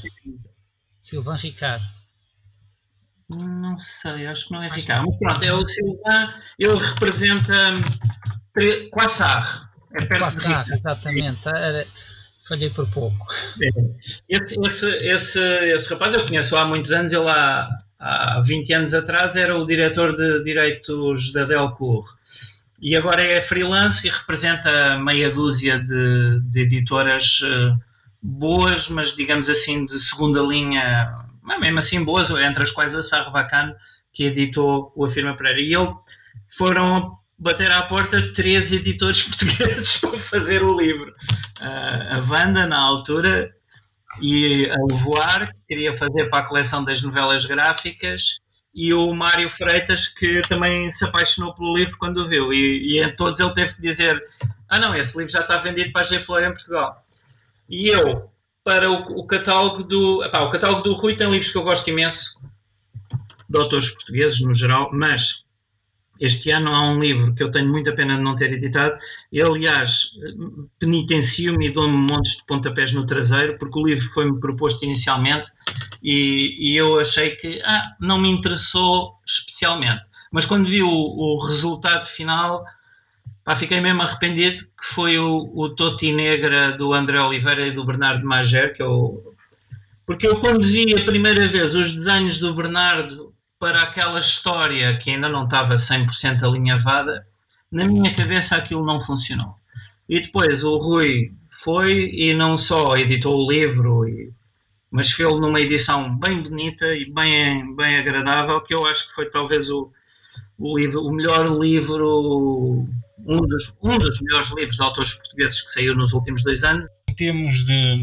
Silvan Ricardo. Não sei, acho que não é Ricardo. Mas pronto, é o Silvan. Ele representa Quassar. É perto Quassar, exatamente. Era, falhei por pouco. É. Esse, esse, esse, esse rapaz eu conheço há muitos anos, ele há há 20 anos atrás era o diretor de direitos da Delcourt e agora é freelance e representa meia dúzia de, de editoras uh, boas, mas digamos assim de segunda linha, mesmo assim boas, entre as quais a Sarvacan, que editou o Afirma Pereira. E ele foram bater à porta três editores portugueses para fazer o livro. Uh, a Wanda, na altura, e a Levoar, que queria fazer para a coleção das novelas gráficas, e o Mário Freitas, que também se apaixonou pelo livro quando o viu. E, e em todos ele teve que dizer: Ah, não, esse livro já está vendido para a G em Portugal. E eu, para o, o catálogo do. Epá, o catálogo do Rui tem livros que eu gosto imenso, de autores portugueses no geral, mas este ano há um livro que eu tenho muita pena de não ter editado. E, aliás, penitencio-me e dou-me montes de pontapés no traseiro, porque o livro foi-me proposto inicialmente e, e, eu achei que ah, não me interessou especialmente. Mas quando vi o, o resultado final, pá, fiquei mesmo arrependido, que foi o, o Toti Negra do André Oliveira e do Bernardo Mager, que eu... Porque eu quando vi a primeira vez os desenhos do Bernardo para aquela história que ainda não estava 100% alinhavada, na minha cabeça aquilo não funcionou. E depois o Rui foi e não só editou o livro, e, mas fez-lo numa edição bem bonita e bem, bem agradável, que eu acho que foi talvez o, o, livro, o melhor livro, um dos, um dos melhores livros de autores portugueses que saiu nos últimos dois anos. Em termos de,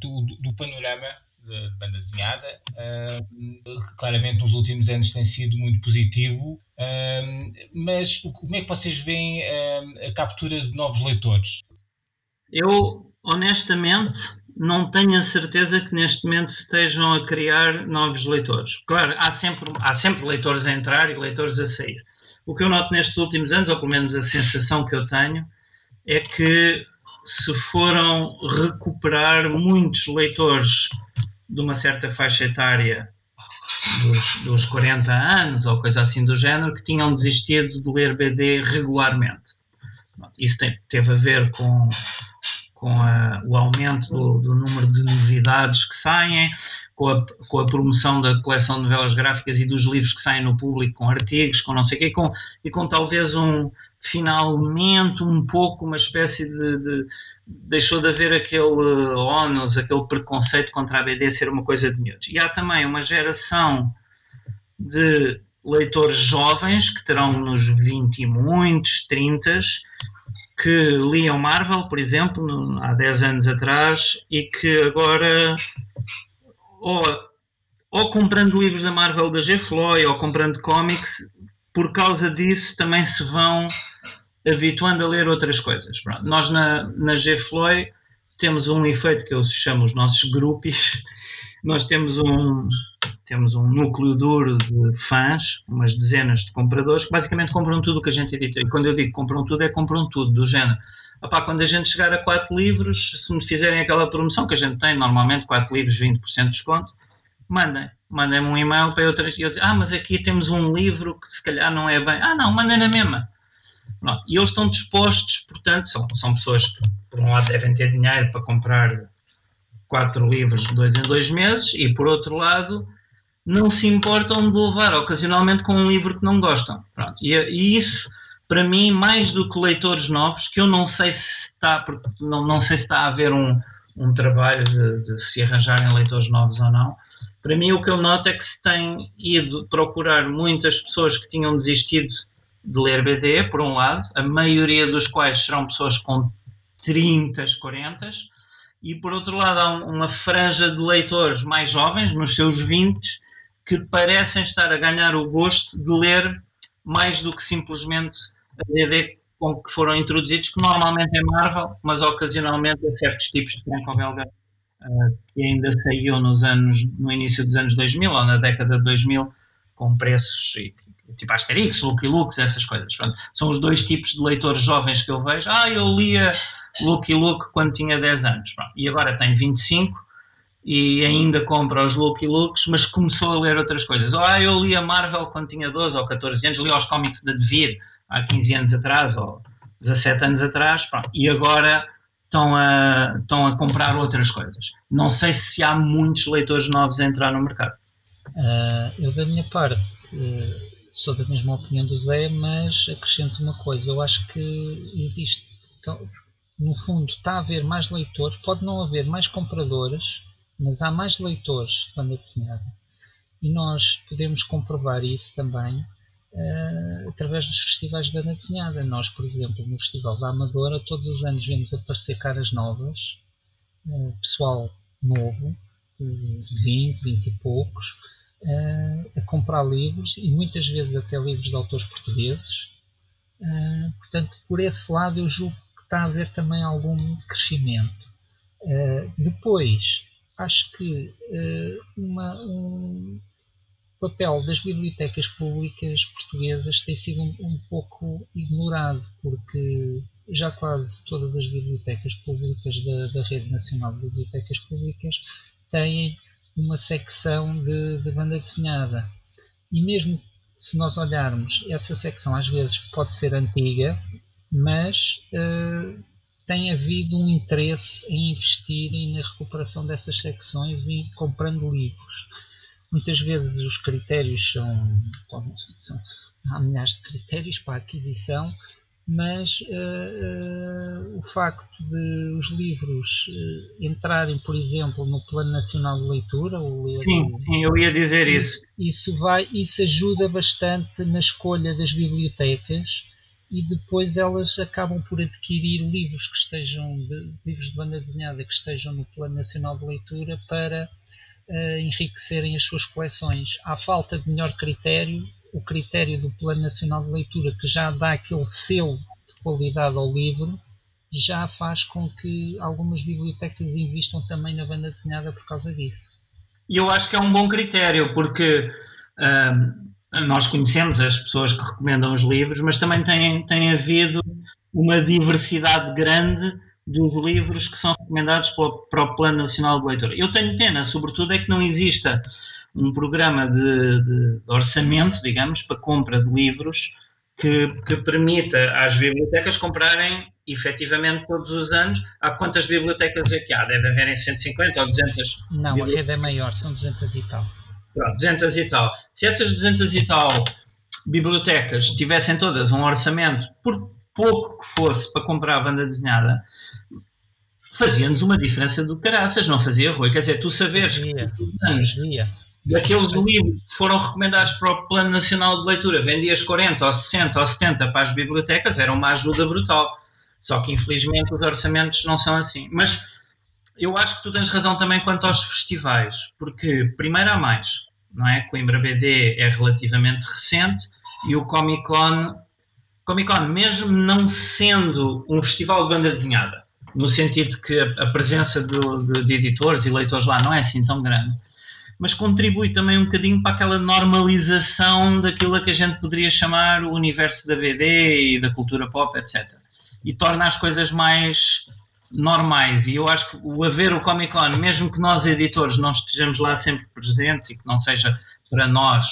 do, do panorama de banda desenhada, uh, claramente nos últimos anos tem sido muito positivo, uh, mas como é que vocês veem uh, a captura de novos leitores? Eu, honestamente, não tenho a certeza que neste momento estejam a criar novos leitores. Claro, há sempre, há sempre leitores a entrar e leitores a sair. O que eu noto nestes últimos anos, ou pelo menos a sensação que eu tenho, é que se foram recuperar muitos leitores de uma certa faixa etária dos, dos 40 anos ou coisa assim do género que tinham desistido de ler BD regularmente. Isso tem, teve a ver com, com a, o aumento do, do, número de novidades que saem, com a, com a, promoção da coleção de novelas gráficas e dos livros que saem no público, com artigos, com não sei o quê, com, e com talvez um, finalmente, um pouco uma espécie de, de deixou de haver aquele ónus, aquele preconceito contra a BD ser uma coisa de miúdos. E há também uma geração de leitores jovens que terão nos 20 e muitos, 30, que liam Marvel, por exemplo, no, há 10 anos atrás, e que agora, ou, ou comprando livros da Marvel da G. Floyd, ou comprando cómics, por causa disso também se vão habituando a ler outras coisas. Pronto. Nós na, na G-Floy temos um efeito que eu chamo os nossos grupos. Nós temos um, temos um núcleo duro de fãs, umas dezenas de compradores, que basicamente compram tudo o que a gente edita. E quando eu digo compram tudo, é compram tudo, do género. Opá, quando a gente chegar a 4 livros, se me fizerem aquela promoção que a gente tem, normalmente 4 livros, 20% de desconto, mandem. Mandem-me um e-mail para eu, eu dizer, ah, mas aqui temos um livro que se calhar não é bem. Ah, não, mandem na mesma. E eles estão dispostos, portanto, são, são pessoas que, por um lado, devem ter dinheiro para comprar quatro livros de dois em dois meses e, por outro lado, não se importam de levar ocasionalmente com um livro que não gostam. Pronto. E, e isso, para mim, mais do que leitores novos, que eu não sei se está, não, não sei se está a haver um, um trabalho de, de se arranjarem leitores novos ou não. Para mim, o que eu noto é que se tem ido procurar muitas pessoas que tinham desistido de ler BD, por um lado, a maioria dos quais serão pessoas com 30, 40, e por outro lado há uma franja de leitores mais jovens, nos seus 20, que parecem estar a ganhar o gosto de ler mais do que simplesmente a BD com que foram introduzidos, que normalmente é Marvel, mas ocasionalmente a certos tipos de franco-belga uh, que ainda saíam nos anos, no início dos anos 2000 ou na década de 2000 com preços tipo Asterix, Lucky Lux, essas coisas. Pronto. São os dois tipos de leitores jovens que eu vejo. Ah, eu lia Lucky Luke quando tinha 10 anos. Pronto. E agora tem 25 e ainda compra os Lucky Lukes, mas começou a ler outras coisas. Ah, eu lia Marvel quando tinha 12 ou 14 anos, li os cómics da Devir há 15 anos atrás ou 17 anos atrás. Pronto. E agora estão a, estão a comprar outras coisas. Não sei se há muitos leitores novos a entrar no mercado. Uh, eu, da minha parte, uh, sou da mesma opinião do Zé, mas acrescento uma coisa: eu acho que existe, então, no fundo, está a haver mais leitores, pode não haver mais compradores, mas há mais leitores de banda desenhada. E nós podemos comprovar isso também uh, através dos festivais de banda desenhada. Nós, por exemplo, no Festival da Amadora, todos os anos vemos aparecer caras novas, pessoal novo, 20, 20 e poucos, uh, a comprar livros e muitas vezes até livros de autores portugueses. Uh, portanto, por esse lado, eu julgo que está a haver também algum crescimento. Uh, depois, acho que uma, um papel das bibliotecas públicas portuguesas tem sido um, um pouco ignorado, porque já quase todas as bibliotecas públicas da, da Rede Nacional de Bibliotecas Públicas têm uma secção de, de banda desenhada. E mesmo se nós olharmos, essa secção às vezes pode ser antiga, mas uh, tem havido um interesse em investir na recuperação dessas secções e comprando livros. Muitas vezes os critérios são, são há milhares de critérios para a aquisição, mas uh, uh, o facto de os livros uh, entrarem, por exemplo, no Plano Nacional de Leitura, o ler, sim, sim, eu ia dizer isso. Isso vai, isso ajuda bastante na escolha das bibliotecas e depois elas acabam por adquirir livros que estejam de, livros de banda desenhada que estejam no Plano Nacional de Leitura para enriquecerem as suas coleções. À falta de melhor critério, o critério do Plano Nacional de Leitura que já dá aquele selo de qualidade ao livro já faz com que algumas bibliotecas investam também na banda desenhada por causa disso. E eu acho que é um bom critério porque uh, nós conhecemos as pessoas que recomendam os livros, mas também tem, tem havido uma diversidade grande dos livros que são recomendados para o Plano Nacional de Leitura. Eu tenho pena, sobretudo, é que não exista um programa de, de, de orçamento, digamos, para compra de livros que, que, permita às bibliotecas comprarem efetivamente todos os anos. Há quantas bibliotecas é que há? Deve haver em 150 ou 200? Não, a rede é maior, são 200 e tal. Pronto, 200 e tal. Se essas 200 e tal bibliotecas tivessem todas um orçamento, por pouco que fosse, para comprar a banda desenhada, fazia-nos uma diferença do caraças, não fazia, Rui? Quer dizer, tu saberes fazia, anos, fazia. Daqueles livros que foram recomendados para o Plano Nacional de Leitura, vendias 40 ou 60 ou 70 para as bibliotecas, era uma ajuda brutal. Só que, infelizmente, os orçamentos não são assim. Mas eu acho que tu tens razão também quanto aos festivais, porque primeiro há mais, não é? Coimbra BD é relativamente recente e o Comic Con, Comic Con mesmo não sendo um festival de banda desenhada, no sentido que a, presença do, de, de, editores e leitores lá não é assim tão grande, mas contribui também um bocadinho para aquela normalização daquilo a que a gente poderia chamar o universo da BD e da cultura pop, etc. E torna as coisas mais normais. E eu acho que o haver o Comic Con, mesmo que nós editores não estejamos lá sempre presentes e que não seja para nós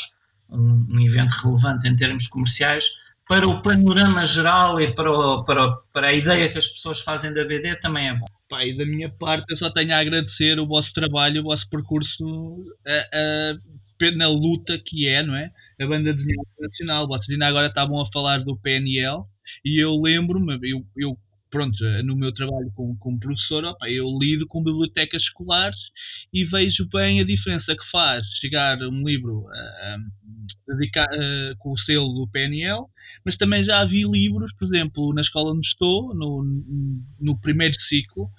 um, um evento relevante em termos comerciais, para o panorama geral e para, o, para, para a ideia que as pessoas fazem da BD também é bom. Pá, e da minha parte eu só tenho a agradecer o vosso trabalho, o vosso percurso a, a, na luta que é, não é? A banda desenhada nacional. Vocês ainda agora estavam a falar do PNL e eu lembro-me, eu, eu pronto, eh, no meu trabalho como, como professor, opa, eu lido com bibliotecas escolares e vejo bem a diferença que faz chegar um livro uh, uh, com o selo do PNL, mas também já vi livros, por exemplo, na escola onde estou, no, no primeiro ciclo,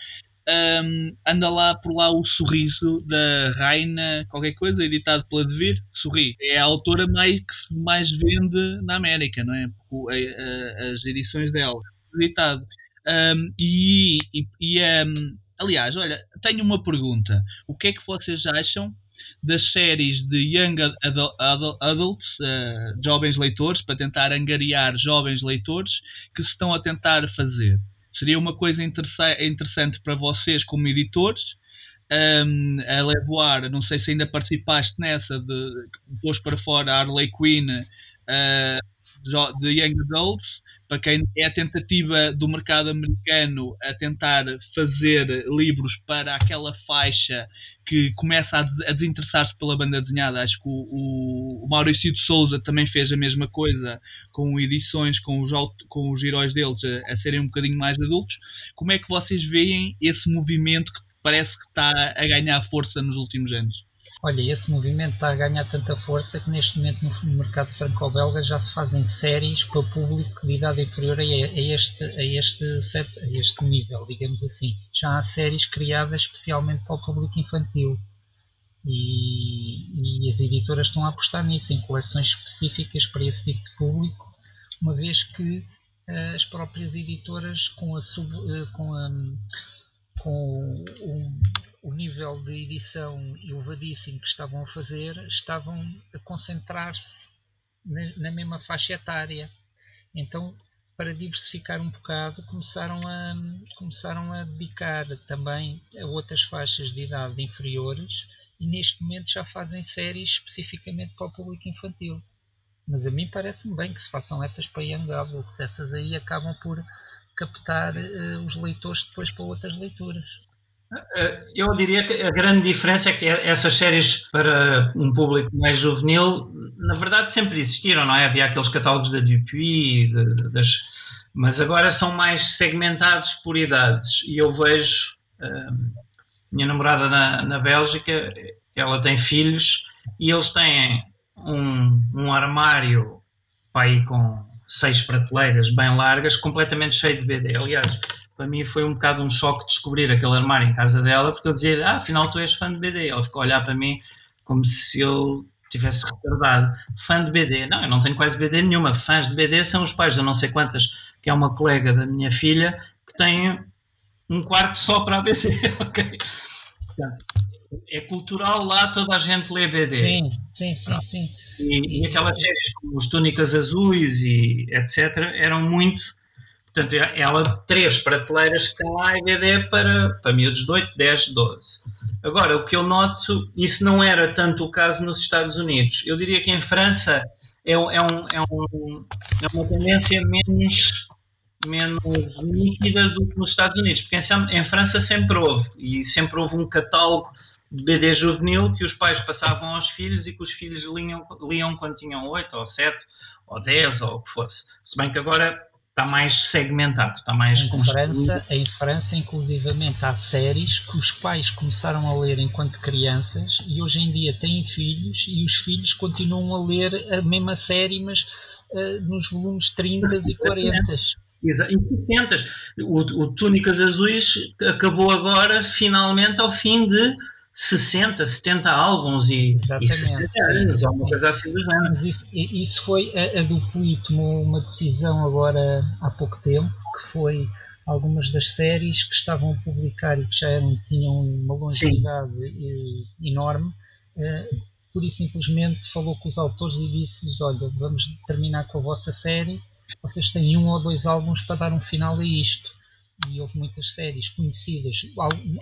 um, anda lá por lá o sorriso da Raina, qualquer coisa, editado pela Devir. Sorri. É a autora mais que mais vende na América, não é? As edições dela. Editado. Um, e, e, e um, aliás, olha, tenho uma pergunta. O que é que vocês acham das séries de Young adult, adult, Adults, uh, jovens leitores, para tentar angariar jovens leitores que se estão a tentar fazer? Seria uma coisa interessante para vocês como editores? Um, a Levoar, não sei se ainda participaste nessa, de pôs para fora a Harley Quinn uh, de Young Adults, para quem é a tentativa do mercado americano a tentar fazer livros para aquela faixa que começa a, des a desinteressar-se pela banda desenhada. Acho que o, o, Maurício de Souza também fez a mesma coisa com edições, com os, com os heróis deles a, a serem um bocadinho mais adultos. Como é que vocês veem esse movimento que parece que está a ganhar força nos últimos anos? Olha, esse movimento está a ganhar tanta força que neste momento no mercado franco-belga já se fazem séries para público de idade inferior a este, a, este, a este nível, digamos assim. Já há séries criadas especialmente para o público infantil. E, e as editoras estão a apostar nisso, em coleções específicas para esse tipo de público, uma vez que uh, as próprias editoras, com a, sub, uh, com a com o, o nível de edição elevadíssimo que estavam a fazer, estavam a concentrar-se na, na mesma faixa etária. Então, para diversificar um bocado, começaram a, começaram a dedicar também a outras faixas de idade inferiores e neste momento já fazem séries especificamente para o público infantil. Mas a mim parece-me bem que se façam essas para Young Adults. Essas aí acabam por captar uh, os leitores depois para outras leituras. Eh, eu diria que a grande diferença é que essas séries para um público mais juvenil, na verdade, sempre existiram, não é? Havia aqueles catálogos da Dupuis, das, mas agora são mais segmentados por idades. E eu vejo, uh, minha namorada na, na Bélgica, ela tem filhos e eles têm um, um armário aí com seis prateleiras bem largas, completamente cheio de BD. Aliás, para mim foi um bocado um choque descobrir aquele armário em casa dela, porque eu dizia, ah, afinal tu és fã de BD. Ela ficou a olhar para mim como se eu tivesse retardado. Fã de BD? Não, eu não tenho quase BD nenhuma. Fãs de BD são os pais de não sei quantas, que é uma colega da minha filha, que tem um quarto só para a BD, ok? Portanto, é cultural lá, toda a gente lê BD. Sim, sim, sim, sim. E, e aquelas séries como os Túnicas Azuis e etc. eram muito. Portanto, ela, três prateleiras que tem lá em BD para, para miúdos de 8, 10, 12. Agora, o que eu noto, isso não era tanto o caso nos Estados Unidos. Eu diria que em França é, é, um, é, um, é uma tendência menos menos nítida do que nos Estados Unidos, porque em, em França sempre houve, e sempre houve um catálogo de BD juvenil que os pais passavam aos filhos e que os filhos liam, liam quando tinham 8 ou 7 ou 10 ou o que fosse. Se bem que agora está mais segmentado, está mais em França, em França, inclusivamente, há séries que os pais começaram a ler enquanto crianças e hoje em dia têm filhos e os filhos continuam a ler a mesma série, mas uh, nos volumes 30 e 40. Exato. Em 60. O, o Túnicas Azuis acabou agora, finalmente, ao fim de 60, 70 álbuns e, Exatamente, e 60 anos, ou uma coisa assim do género. Mas isso, isso foi, a, a Dupuy tomou uma decisão agora há pouco tempo, que foi algumas das séries que estavam a publicar e que já eram, tinham uma longevidade Sim. enorme, uh, por isso simplesmente falou com os autores e disse-lhes, olha, vamos terminar com a vossa série, vocês têm um ou dois álbuns para dar um final a isto e houve muitas séries conhecidas,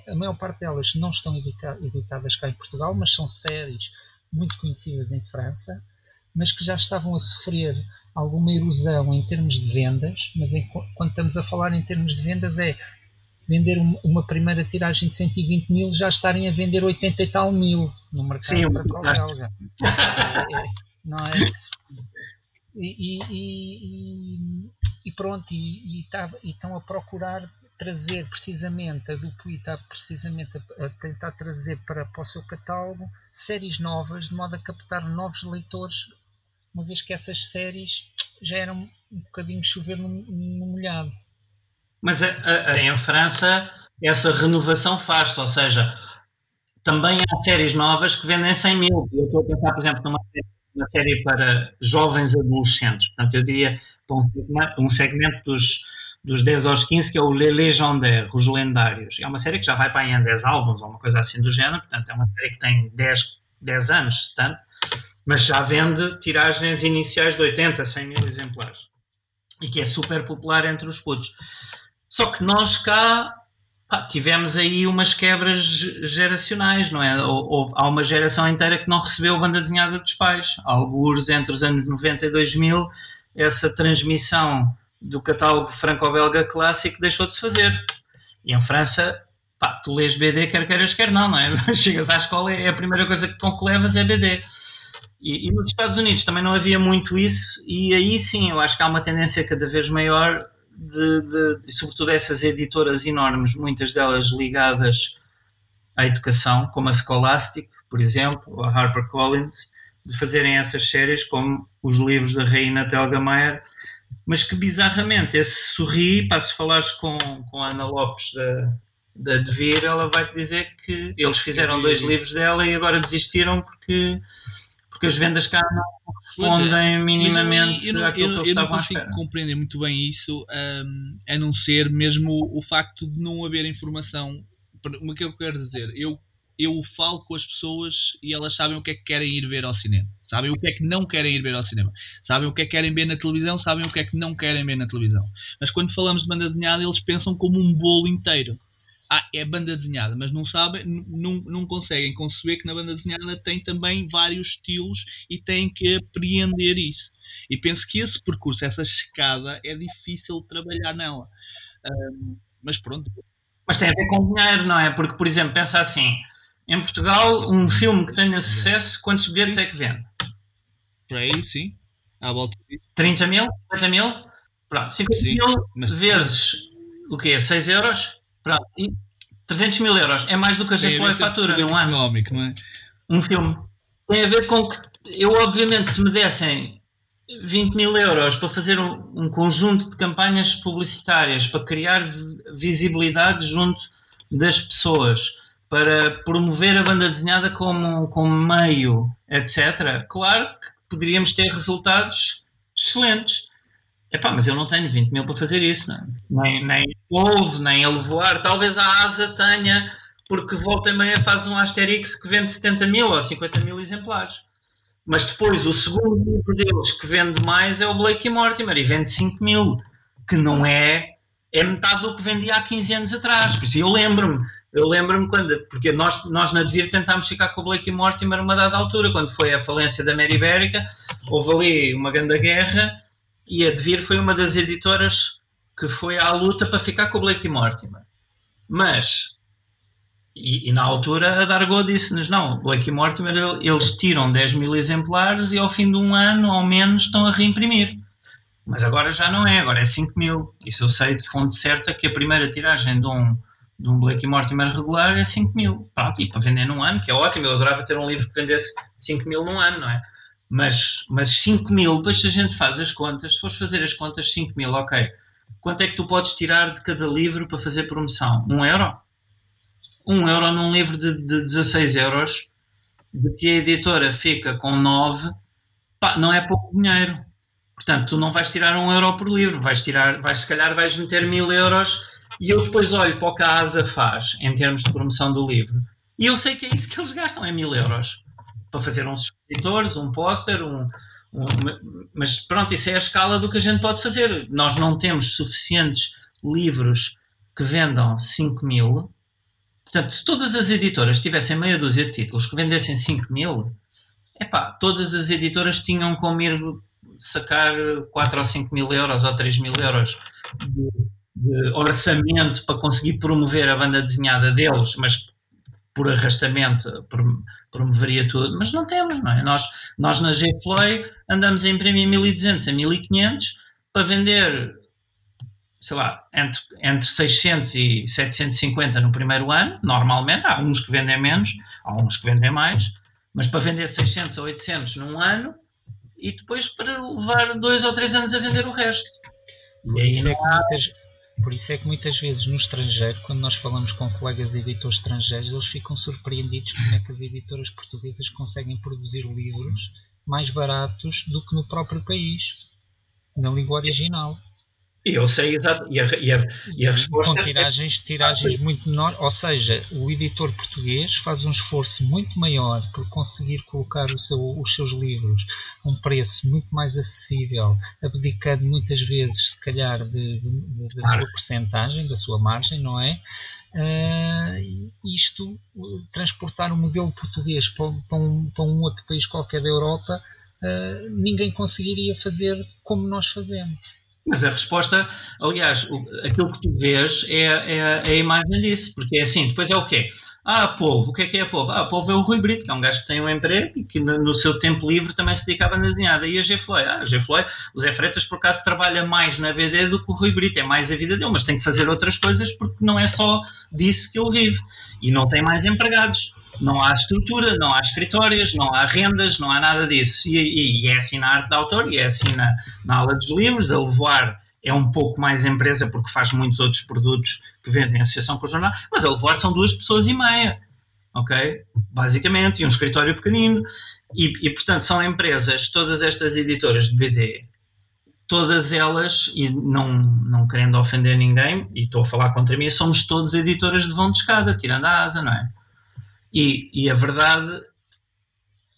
a maior parte delas não estão editadas cá em Portugal, mas são séries muito conhecidas em França, mas que já estavam a sofrer alguma erosão em termos de vendas, mas em, quando estamos a falar em termos de vendas é vender uma primeira tiragem de 120 mil já estarem a vender 80 e tal mil no mercado franco-belga. É, é, não é? E, e, e, e pronto, e, estão a procurar trazer precisamente, a Dupuy está precisamente a, a, tentar trazer para, para o seu catálogo séries novas, de modo a captar novos leitores, uma vez que essas séries já eram um bocadinho chover no, no molhado. Mas a, a, em França essa renovação faz-se, ou seja, também há séries novas que vendem 100 mil. Eu estou a pensar, por exemplo, numa série, uma série para jovens adolescentes. Portanto, eu diria um segmento dos, dos 10 aos 15, que é o Le Légendaire, os lendários. É uma série que já vai para em 10 álbuns, ou uma coisa assim do género, portanto é uma série que tem 10, 10 anos, tanto, mas já vende tiragens iniciais de 80, 100 mil exemplares. E que é super popular entre os putos. Só que nós cá pá, tivemos aí umas quebras geracionais, não é? Ou, há uma geração inteira que não recebeu banda desenhada dos pais. Alguns entre os anos 90 e 2000 essa transmissão do catálogo franco-belga clássico deixou de se fazer. E em França, pá, tu lês BD quer queiras, quer não, não é? Chegas à escola é a primeira coisa que, que levas é BD. E, e, nos Estados Unidos também não havia muito isso, e aí sim eu acho que há uma tendência cada vez maior de, de, sobretudo essas editoras enormes, muitas delas ligadas à educação, como a Scholastic, por exemplo, a HarperCollins, de fazerem essas séries como os livros da Rainha Telgemeier, mas que bizarramente esse sorri, para se falares com, com a Ana Lopes da, da Devir, ela vai-te dizer que eles fizeram dois livros dela e agora desistiram porque, porque as vendas cá não é, respondem minimamente eu, eu, não- àquilo eu, que não- eles eu não estavam à consigo espera. compreender muito bem isso, hum, a não ser mesmo o facto de não haver informação. O que eu quero dizer? Eu, eu falo com as pessoas e elas sabem o que é que querem ir ver ao cinema, sabem o que é que não querem ir ver ao cinema, sabem o que é que querem ver na televisão, sabem o que é que não querem ver na televisão. Mas quando falamos de banda desenhada, eles pensam como um bolo inteiro. Ah, é banda desenhada, mas não sabem, não, não conseguem conceber que na banda desenhada tem também vários estilos e têm que apreender isso. E penso que esse percurso, essa escada, é difícil de trabalhar nela. Ahm, mas pronto, Mas tem a ver com dinheiro, não é? Porque, por exemplo, pensa assim: em Portugal, um filme que tenha sucesso, quantos bilhetes é que vende? por aí sim, à volta disso. 30 mil? 50 mil? Pronto, 50 Sim, mil mas- vezes o quê? 6 euros? Pronto, e 300 mil euros é mais do que a a gente foi sempre com fatura num ano. económico, não é? Um filme. Tem a ver com que eu, obviamente, se me dessem 20 mil euros para fazer um, um conjunto de campanhas publicitárias para criar vi- visibilidade junto das pessoas, para promover a banda desenhada como, como meio, etc., claro que poderíamos ter resultados excelentes. Epá, mas eu não tenho 20 mil para fazer isso, não é? nem, nem houve, nem a voar. Talvez a asa tenha, porque volta e meia faz um Asterix que vende 70 mil ou 50 mil exemplares. Mas depois o segundo livro deles que vende mais é o Blake e Mortimer e vende 5 mil, que não é, é metade do que vendia há 15 anos atrás. Por isso eu lembro-me, eu lembro-me quando, porque nós, nós na Devir tentámos ficar com o Blake e Mortimer uma dada altura, quando foi a falência da Mary Ibérica, houve ali uma grande guerra e a Devir foi uma das editoras que foi à luta para ficar com o Blake Mortimer. Mas, e, e na altura a Dargo disse-nos, não, Blake Mortimer eles tiram 10 mil exemplares e ao fim de um ano, ao menos, estão a reimprimir. Mas agora já não é, agora é 5 mil. Isso eu sei de fonte certa que a primeira tiragem de um, de um Blake Mortimer regular é 5 mil. Pronto, e para vender num ano, que é ótimo, eu adorava ter um livro que vendesse 5 mil num ano, não é? Mas, mas 5 mil, depois se a gente faz as contas, se fores fazer as contas, 5 mil, ok. Quanto é que tu podes tirar de cada livro para fazer promoção? Um euro? Um euro num livro de, de 16 euros, de que a editora fica com 9, pá, não é pouco dinheiro. Portanto, tu não vais tirar um euro por livro, vais tirar, vais, se calhar vais meter mil euros e eu depois olho para o que a ASA faz em termos de promoção do livro. E eu sei que é isso que eles gastam, é mil euros. Para fazer uns escritores, um póster, um, um, mas pronto, isso é a escala do que a gente pode fazer. Nós não temos suficientes livros que vendam 5 mil. Portanto, se todas as editoras tivessem meia dúzia de títulos que vendessem 5 mil, epá, todas as editoras tinham como ir sacar 4 ou 5 mil euros ou 3 mil euros de, de orçamento para conseguir promover a banda desenhada deles, mas por arrastamento prom- promoveria tudo, mas não temos, não é? Nós, nós na G-Floy andamos a imprimir 1200 a 1500 para vender, sei lá, entre, entre 600 e 750 no primeiro ano, normalmente, há uns que vendem menos, há uns que vendem mais, mas para vender 600 ou 800 num ano e depois para levar dois ou três anos a vender o resto. E aí é não muitas, por isso é que muitas vezes no estrangeiro, quando nós falamos com colegas editores estrangeiros, eles ficam surpreendidos como é que as editoras portuguesas conseguem produzir livros mais baratos do que no próprio país, na língua original. Eu sei exato. E a, e a, e a resposta com é- tiragens, tiragens muito menores, ou seja, o editor português faz um esforço muito maior por conseguir colocar seu- os seus livros a um preço muito mais acessível, abdicando muitas vezes, se calhar, de- de- da sua percentagem, da sua margem, não é? Ah, isto, uh, transportar o modelo português para, um- para um, para um outro país qualquer da Europa, ah, ninguém conseguiria fazer como nós fazemos. Mas a resposta, aliás, aquilo que tu vês é, é, é a imagem disso, porque é assim, depois é o quê? Ah, Polvo, o que é que é Polvo? Ah, Polvo é o Rui Brito, que é um gajo que tem um emprego e que no, no seu tempo livre também se dedicava na desenhada. E a G-Floy? Ah, a G-Floy, o Zé Freitas por acaso trabalha mais na BD do que o Rui Brito, é mais a vida dele, mas tem que fazer outras coisas porque não é só disso que ele vive. E não tem mais empregados. Não há estrutura, não há escritórios, não há rendas, não há nada disso. E, e- e é assim na arte de autor, e é assim na, na aula dos livros. A Levoar é um pouco mais empresa porque faz muitos outros produtos que vendem em associação com o jornal, mas a Levoar são duas pessoas e meia, ok? Basicamente, e um escritório pequenino. E, e, portanto, são empresas, todas estas editoras de BD, todas elas, e não, não querendo ofender ninguém, e estou a falar contra mim, somos todos editoras de vão de escada, tirando a asa, não é? E, e a verdade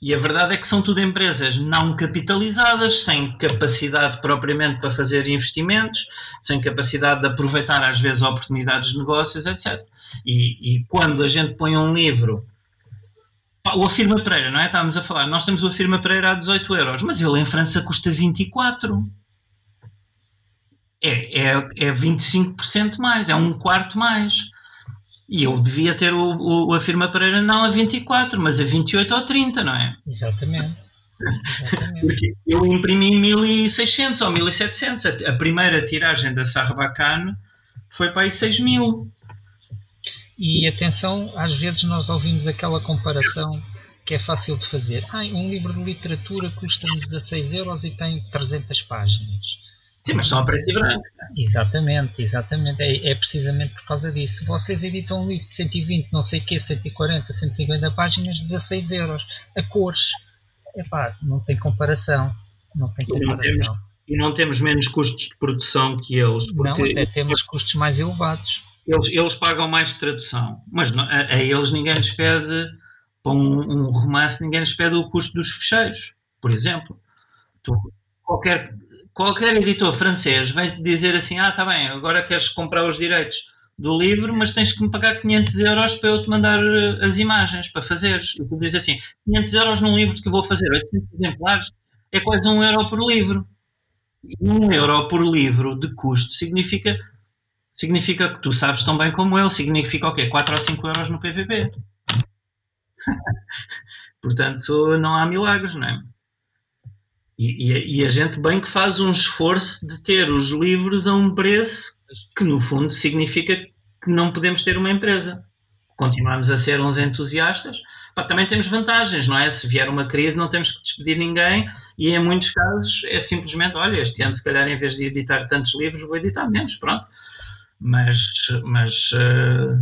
e a verdade é que são tudo empresas não capitalizadas, sem capacidade propriamente para fazer investimentos, sem capacidade de aproveitar às vezes oportunidades de negócios, etc. E, e quando a gente põe um livro, o Afirma Pereira, não é? Estávamos a falar, nós temos o Afirma Pereira a 18 euros, mas ele em França custa 24. É, é, é 25% mais, é um quarto mais. E eu devia ter o, o, a firma Pereira não a 24, mas a 28 ou 30, não é? Exatamente. Exatamente. Porque eu imprimi 1600 ou 1700. A, a primeira tiragem da Sarbacane foi para aí 6000. E atenção, às vezes nós ouvimos aquela comparação que é fácil de fazer. Ah, um livro de literatura custa-me 16 euros e tem 300 páginas. Sim, mas são a preto e branco. Exatamente, exatamente. É, é, precisamente por causa disso. Vocês editam um livro de 120, não sei o quê, 140, 150 páginas, 16 euros. A cores. Epá, não tem comparação. Não tem comparação. E não temos, e não temos menos custos de produção que eles. Não, até temos custos mais elevados. Eles, eles pagam mais de tradução. Mas não, a, a, eles ninguém lhes pede, para um, um romance, ninguém lhes pede o custo dos fecheiros, por exemplo. Tu, qualquer qualquer editor francês vem-te dizer assim: ah, está bem, agora queres comprar os direitos do livro, mas tens que me pagar 500 euros para eu te mandar eh, as imagens para fazeres. E tu dizes assim: 500 euros num livro que eu vou fazer 800 exemplares é quase um euro por livro. E um euro por livro de custo significa, significa que tu sabes tão bem como eu, significa o quê? 4 ou 5 euros no PVP. Portanto, não há milagres, não é? E, e, e, a gente bem que faz um esforço de ter os livros a um preço que, no fundo, significa que não podemos ter uma empresa. Continuamos a ser uns entusiastas. Pá, também temos vantagens, não é? Se vier uma crise, não temos que despedir ninguém e, em muitos casos, é simplesmente: olha, este ano, se calhar, em vez de editar tantos livros, vou editar menos. Pronto. Mas, mas uh,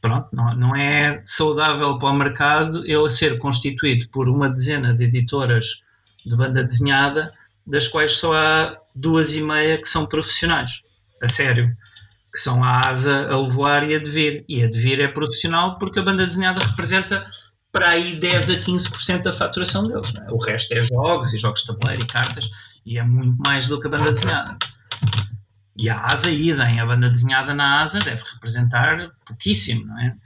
pronto, não, não é saudável para o mercado ele ser constituído por uma dezena de editoras de banda desenhada, das quais só há duas e meia que são profissionais, a sério, que são a ASA, a Levoar e a Devir. E a Devir é profissional porque a banda desenhada representa para aí 10 a 15% da faturação deles. É? O resto é jogos e jogos de tabuleiro e cartas e é muito mais do que a banda desenhada. E a asa idem, a banda desenhada na asa deve representar pouquíssimo, não é?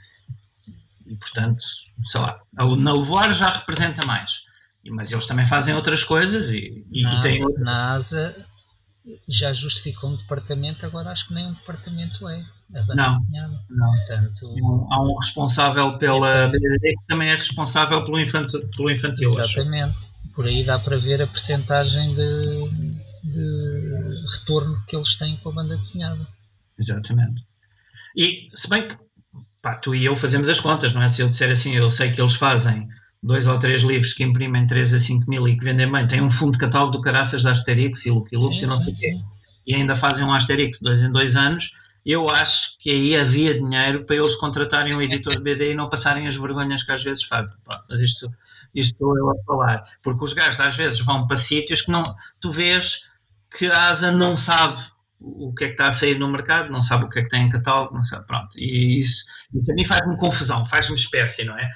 E portanto, sei lá, na Levoar já representa mais mas eles também fazem outras coisas e, e, na, e têm asa, na ASA já justificou um departamento, agora acho que nem um departamento é. não, não. Portanto, há um responsável pela BDD que também é responsável pelo infantil. Pelo infantil Exatamente. Por aí dá para ver a percentagem de, de retorno que eles têm com a banda desenhada. Exatamente. E se bem que pá, tu e eu fazemos as contas, não é? Se eu disser assim, eu sei que eles fazem dois ou três livros que imprimem 3 a 5 mil e que vendem bem, têm um fundo de catálogo do caraças da Asterix e Lucky Lux e não sei o quê, e ainda fazem um Asterix dois em dois anos, eu acho que aí havia dinheiro para eles contratarem um editor de BD e não passarem as vergonhas que às vezes fazem. Mas isto, isto estou eu a falar. Porque os gajos às vezes vão para sítios que não, tu vês que a ASA não sabe o que é que está a sair no mercado, não sabe o que é que tem em catálogo, não sabe, pronto. E isso, isso a mim faz-me confusão, faz-me espécie, não é?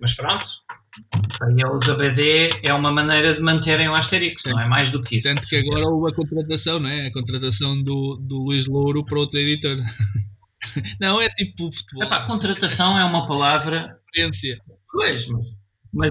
Mas pronto, para eles a BD é uma maneira de manterem o Asterix, Sim. não é mais do que isso. Tanto que agora houve a contratação, não é? A contratação do, do Luís Louro para outra editora. Não, é tipo futebol. Epá, contratação é uma palavra. Experiência. Pois, mas, mas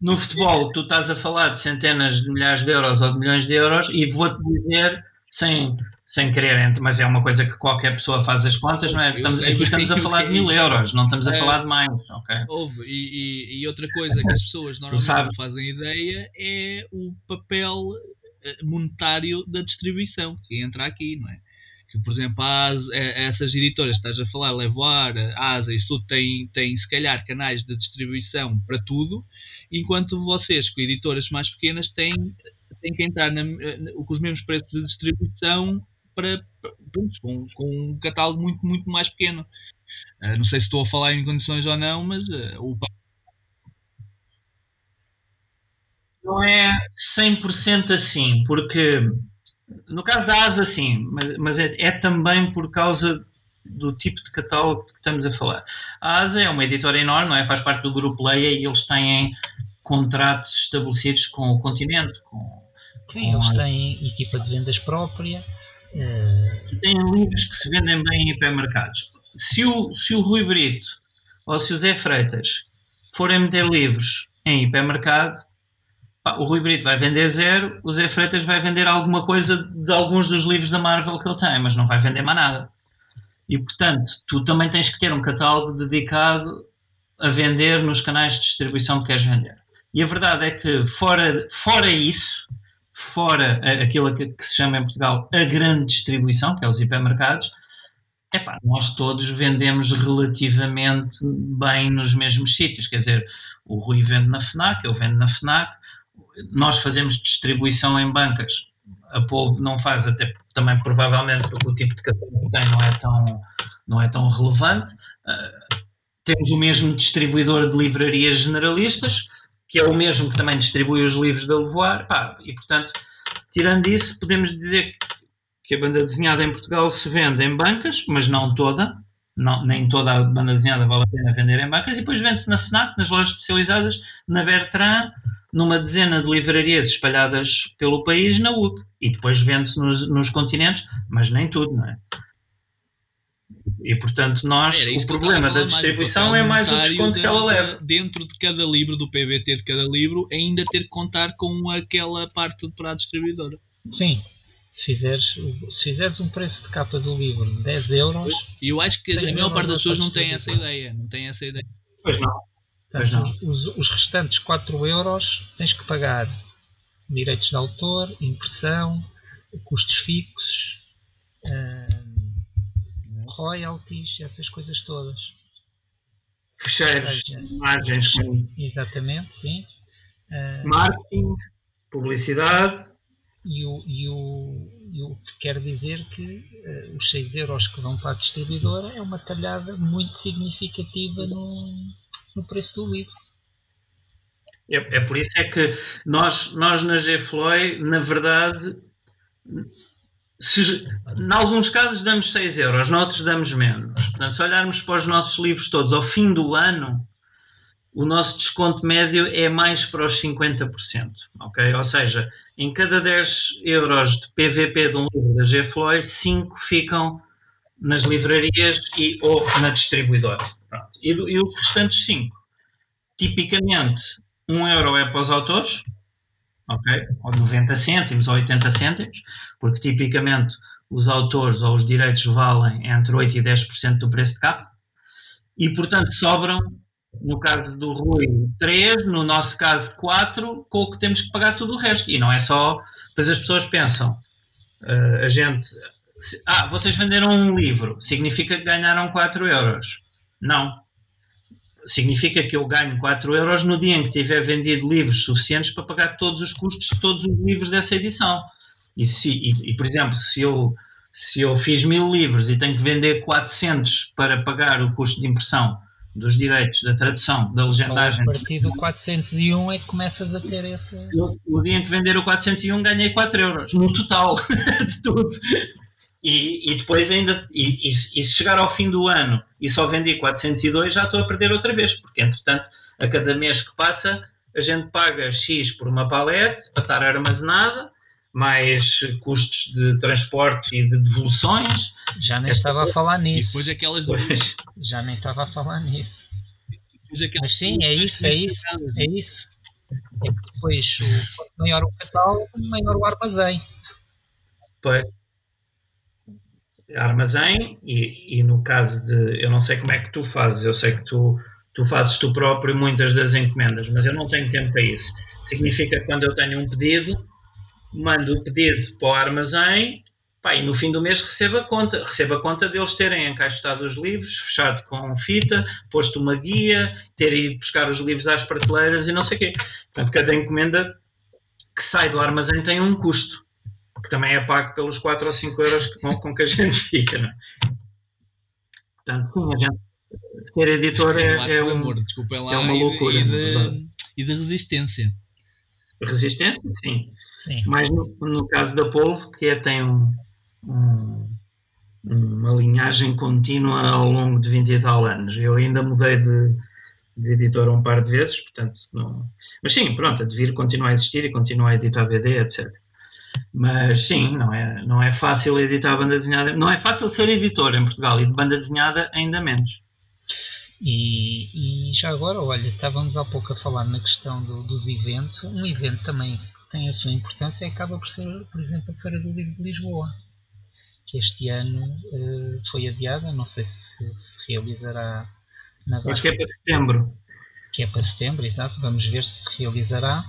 no futebol tu estás a falar de centenas de milhares de euros ou de milhões de euros e vou-te dizer sem sem querer, mas é uma coisa que qualquer pessoa faz as contas, não é? Estamos, aqui estamos a falar de mil euros, não estamos a é, falar de mais, ok? Houve, e, e, e, outra coisa que as pessoas normalmente não fazem ideia é o papel eh, monetário da distribuição que entra aqui, não é? Que, por exemplo, as, eh, essas editoras, estás a falar, Levoar, Asa, isso tudo tem, tem se calhar canais de distribuição para tudo, enquanto vocês, com editoras mais pequenas, têm, têm que entrar na, com os mesmos preços de distribuição para, para com, com, um catálogo muito, muito mais pequeno. Uh, não sei se estou a falar em condições ou não, mas uh, o não é 100% assim, porque no caso da ASA, sim, mas, mas é, é, também por causa do tipo de catálogo que estamos a falar. A ASA é uma editora enorme, não é? faz parte do grupo Leia e eles têm contratos estabelecidos com o continente. Com, sim, com eles a... têm equipa de vendas própria. Uh... Têm livros que se vendem bem em hipermercados. Se o, se o Rui Brito ou se o Zé Freitas forem meter livros em hipermercado, o Rui Brito vai vender zero, o Zé Freitas vai vender alguma coisa de alguns dos livros da Marvel que ele tem, mas não vai vender mais nada. E portanto, tu também tens que ter um catálogo dedicado a vender nos canais de distribuição que queres vender. E a verdade é que, fora, fora isso, fora aquilo que, que se chama em Portugal a grande distribuição, que é os hipermercados, epá, nós todos vendemos relativamente bem nos mesmos sítios. Quer dizer, o Rui vende na FNAC, eu vendo na FNAC, nós fazemos distribuição em bancas. A Polvo não faz, até também provavelmente porque o tipo de catálogo que tem não é tão, não é tão relevante. Uh, temos o mesmo distribuidor de livrarias generalistas, que é o mesmo que também distribui os livros da Levoar. E, portanto, tirando isso, podemos dizer que a banda desenhada em Portugal se vende em bancas, mas não toda. Não, nem toda a banda desenhada vale a pena vender em bancas. E depois vende-se na FNAC, nas lojas especializadas, na Bertrand, numa dezena de livrarias espalhadas pelo país na UC. E depois vende-se nos, nos continentes, mas nem tudo, não é? E portanto, nós, o problema da distribuição é mais o desconto de, que ela leva. Dentro de cada livro, do PBT de cada livro, ainda ter que contar com aquela parte para a distribuidora. Sim. Se fizeres, se fizeres um preço de capa do livro de 10 euros. E eu acho que a maior parte das pessoas não tem essa ideia. Não tem essa ideia. Pois não. Portanto, os, os, restantes 4 euros tens que pagar direitos de autor, impressão, custos fixos. Uh, royalties, essas coisas todas. Fecheiros, imagens. Exatamente, sim. Uh, Marketing, publicidade. E o, e, o, e o que quer dizer que uh, os 6 euros que vão para a distribuidora é uma talhada muito significativa no, no preço do livro. É, é por isso é que nós, nós na GFLOI, na verdade, se, em alguns casos damos 6 euros, noutros damos menos. Portanto, se olharmos para os nossos livros todos ao fim do ano, o nosso desconto médio é mais para os 50%. Okay? Ou seja, em cada 10 euros de PVP de um livro da GFLOI, 5 ficam nas livrarias e, ou na distribuidora. E, e, os restantes 5, tipicamente, 1 euro é para os autores, ok? Ou 90 cêntimos ou 80 cêntimos, porque tipicamente os autores ou os direitos valem entre 8% e 10% do preço de capa, e portanto sobram, no caso do Rui, 3, no nosso caso 4, com o que temos que pagar tudo o resto. E não é só. Pois as pessoas pensam, uh, a gente. Ah, vocês venderam um livro, significa que ganharam 4 euros. Não significa que eu ganho 4 euros no dia em que tiver vendido livros suficientes para pagar todos os custos de todos os livros dessa edição. E, se, e, e por exemplo, se eu, se eu fiz mil livros e tenho que vender 400 para pagar o custo de impressão dos direitos da tradução, da legendagem. Só a partir do 401 é que começas a ter esse. O, dia em que vender o 401 ganhei 4 euros no total de tudo. E, e depois ainda, e, e, e, se chegar ao fim do ano e só vendi 402, já estou a perder outra vez, porque entretanto, a cada mês que passa, a gente paga X por uma palete para estar armazenada, mais custos de transporte e de devoluções. Já nem estava a falar nisso. E depois aquelas. Pois. Já nem estava a falar nisso. Mas sim, é isso, é isso, é isso. É que depois, quanto maior o catálogo, maior o armazém. Pois armazém e, e, no caso de eu não sei como é que tu fazes, eu sei que tu, tu fazes tu próprio muitas das encomendas, mas eu não tenho tempo para isso. Significa que quando eu tenho um pedido, mando o pedido para o armazém pá, e no fim do mês recebo a conta. Recebo a conta deles terem encaixotado os livros, fechado com fita, posto uma guia, ter ido buscar os livros às prateleiras e não sei o quê. Portanto, cada encomenda que sai do armazém tem um custo que também é pago pelos 4 ou 5 euros com, com que a gente fica. Não é? Portanto, sim, a gente, ser editor é, é, um, amor, é uma loucura. E de, e de resistência. Resistência, sim. Sim. Mas no, no caso da Polvo, que é, tem um, um, uma linhagem contínua ao longo de 20 e tal anos. Eu ainda mudei de, de editor um par de vezes, portanto, não... mas sim, pronto, a Devir continua a existir e continua a editar BD, etc. Mas sim, não é, não é fácil editar banda desenhada, não é fácil ser editor em Portugal e de banda desenhada ainda menos. E, e já agora, olha, estávamos há pouco a falar na questão do, dos eventos. Um evento também que tem a sua importância e acaba por ser, por exemplo, a Feira do Livro de Lisboa, que este ano uh, foi adiada. Não sei se se realizará na Acho que é para setembro. Que é para setembro, exato. Vamos ver se se realizará.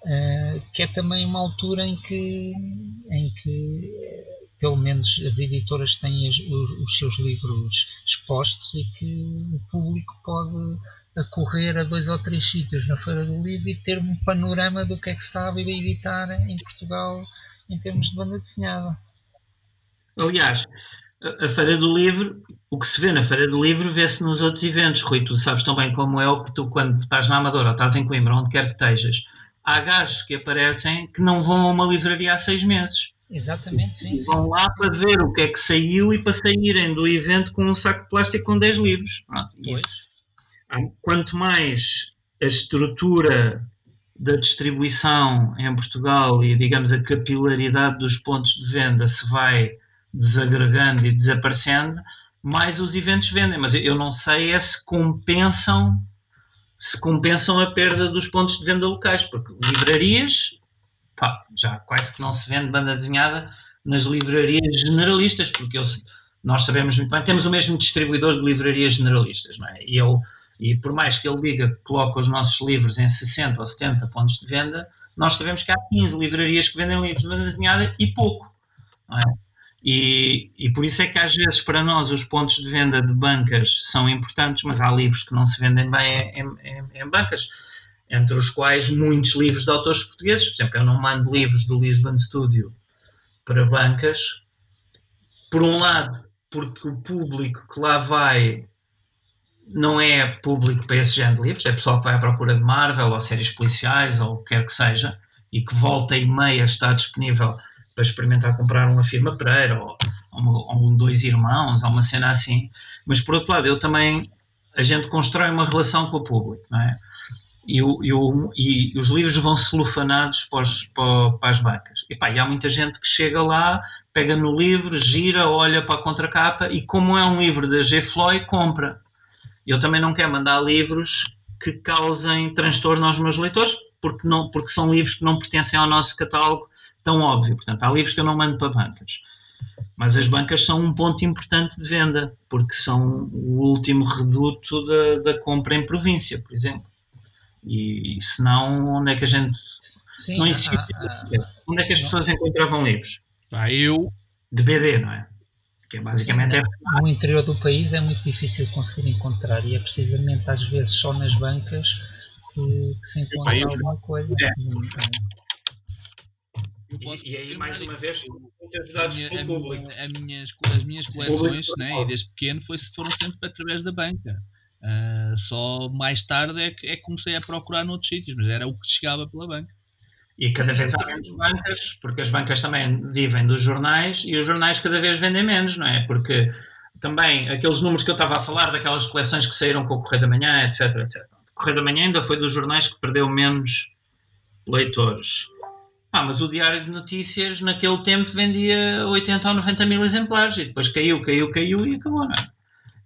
Uh, que é também uma altura em que, em que pelo menos as editoras têm os, os, seus livros expostos e que o público pode acorrer a dois ou três sítios na Feira do Livro e ter um panorama do que é que se está a editar em Portugal em termos de banda desenhada. Aliás, a Feira do Livro, o que se vê na Feira do Livro vê-se nos outros eventos. Rui, tu sabes tão bem como é o que tu, quando estás na Amadora ou estás em Coimbra, onde quer que estejas, há gajos que aparecem que não vão a uma livraria há seis meses. Exatamente, sim. E vão sim. lá para ver o que é que saiu e para saírem do evento com um saco de plástico com 10 livros. Pronto, quanto mais a estrutura da distribuição em Portugal e, digamos, a capilaridade dos pontos de venda se vai desagregando e desaparecendo, mais os eventos vendem. Mas eu não sei é se compensam se compensam a perda dos pontos de venda locais, porque livrarias pá, já quase que não se vende banda desenhada nas livrarias generalistas, porque eu, nós sabemos muito bem, temos o mesmo distribuidor de livrarias generalistas, não é? E, e por mais que ele diga que coloca os nossos livros em 60 ou 70 pontos de venda, nós sabemos que há 15 livrarias que vendem livros de banda desenhada e pouco, não é? E, e, por isso é que às vezes para nós os pontos de venda de bancas são importantes, mas há livros que não se vendem bem em, em, em bancas, entre os quais muitos livros de autores portugueses. Por exemplo, eu não mando livros do Lisbon Studio para bancas, por um lado, porque o público que lá vai não é público para esse género de livros, é pessoal que vai à procura de Marvel ou séries policiais ou o que quer que seja, e que volta e meia está disponível para experimentar comprar uma firma Pereira ou, ou um Dois Irmãos ou uma cena assim. Mas por outro lado, eu também a gente constrói uma relação com o público, não é? E, o, e, o, e os livros vão celofanados para, para, para as bancas. E, pá, e há muita gente que chega lá, pega no livro, gira, olha para a contracapa e, como é um livro da G. Floyd, compra. Eu também não quero mandar livros que causem transtorno aos meus leitores, porque, não, porque são livros que não pertencem ao nosso catálogo tão óbvio. Portanto, há livros que eu não mando para bancas. Mas as bancas são um ponto importante de venda, porque são o último reduto da, da compra em província, por exemplo. E, e senão, onde é que a gente. Sim, não existe, onde é que as pessoas encontravam livros? Ah, eu. De BD, não é? Que basicamente Sim, é... No interior do país é muito difícil conseguir encontrar e é precisamente às vezes só nas bancas que, que se encontra alguma coisa. É. E, e, aí, mais uma vez, muitas dados minha, a minha, a minhas, as minhas coleções, né, e desde pequeno, foi, foram sempre através da banca. Uh, só mais tarde é que, é que comecei a procurar noutros sítios, mas era o que chegava pela banca. E cada vez há menos bancas, porque as bancas também vivem dos jornais e os jornais cada vez vendem menos, não é? Porque também aqueles números que eu estava a falar, daquelas coleções que saíram com o Correio da Manhã, etc, etc. O Correio da Manhã ainda foi dos jornais que perdeu menos leitores. Ah, mas o Diário de Notícias naquele tempo vendia 80 ou 90 mil exemplares e depois caiu, caiu, caiu e acabou, não é?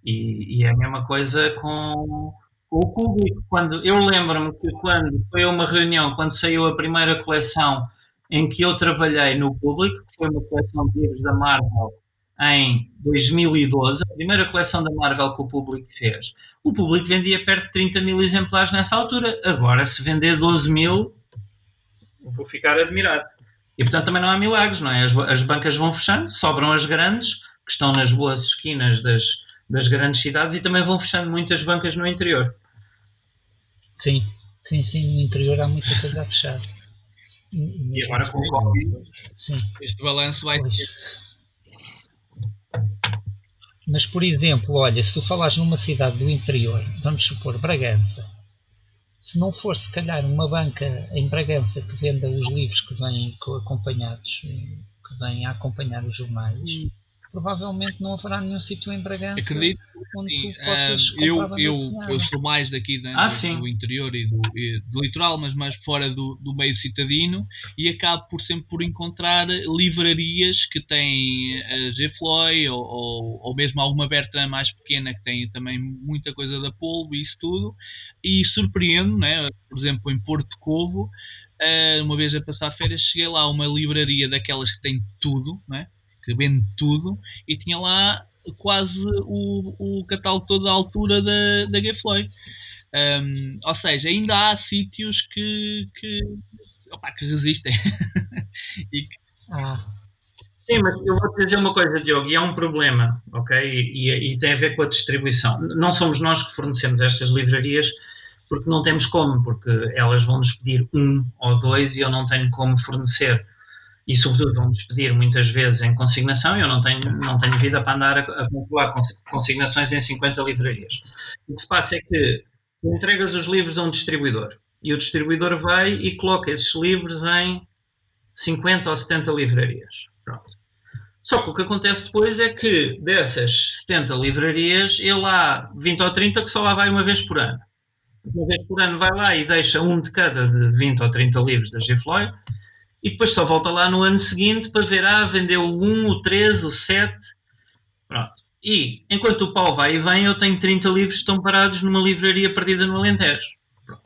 E, e é a mesma coisa com, o público. Quando, eu lembro-me que quando foi uma reunião, quando saiu a primeira coleção em que eu trabalhei no público, que foi uma coleção de livros da Marvel em 2012, a primeira coleção da Marvel que o público fez, o público vendia perto de 30 mil exemplares nessa altura. Agora, se vender 12 mil, vou ficar admirado. E portanto também não há milagres, não é? As, as, bancas vão fechando, sobram as grandes, que estão nas boas esquinas das, das grandes cidades, e também vão fechando muitas bancas no interior. Sim, sim, sim, no interior há muita coisa a fechar. E, e agora com o Covid, sim. este balanço vai. Mas, por exemplo, olha, se tu falares numa cidade do interior, vamos supor Bragança, se não for se calhar uma banca em Bragança que venda os livros que vêm acompanhados, que vêm a acompanhar os jornais, hum provavelmente não haverá nenhum sítio em Bragança Acredito, onde sim. tu possas uh, eu, eu, eu sou mais daqui do, ah, do, interior e do, e do, litoral, mas mais fora do, do meio citadino e acabo por sempre por encontrar livrarias que têm a G. Floyd ou, ou, ou, mesmo alguma Bertrand mais pequena que tem também muita coisa da polvo e isso tudo e surpreendo, né? por exemplo em Porto Covo uh, uma vez a passar férias cheguei lá a uma livraria daquelas que tem tudo, né? Que vende tudo, e tinha lá quase o, o catálogo todo à altura da, da Gay Floyd. Um, ou seja, ainda há sítios que, que, opa, que resistem. que... ah. Sim, mas eu vou te dizer uma coisa, Diogo, e é um problema, ok? E, e, e, tem a ver com a distribuição. Não somos nós que fornecemos estas livrarias porque não temos como, porque elas vão nos pedir um ou dois e eu não tenho como fornecer e sobretudo vão-nos pedir muitas vezes em consignação, eu não tenho, não tenho vida para andar a, a calcular consignações em 50 livrarias. O que se passa é que entregas os livros a um distribuidor e o distribuidor vai e coloca esses livros em 50 ou 70 livrarias. Pronto. Só que o que acontece depois é que dessas 70 livrarias, ele há 20 ou 30 que só lá vai uma vez por ano. Uma vez por ano vai lá e deixa um de cada de 20 ou 30 livros da G. E depois só volta lá no ano seguinte para ver, ah, vendeu o 1, o 3, o 7. Pronto. E enquanto o pau vai e vem, eu tenho 30 livros que estão parados numa livraria perdida no Alentejo. Pronto.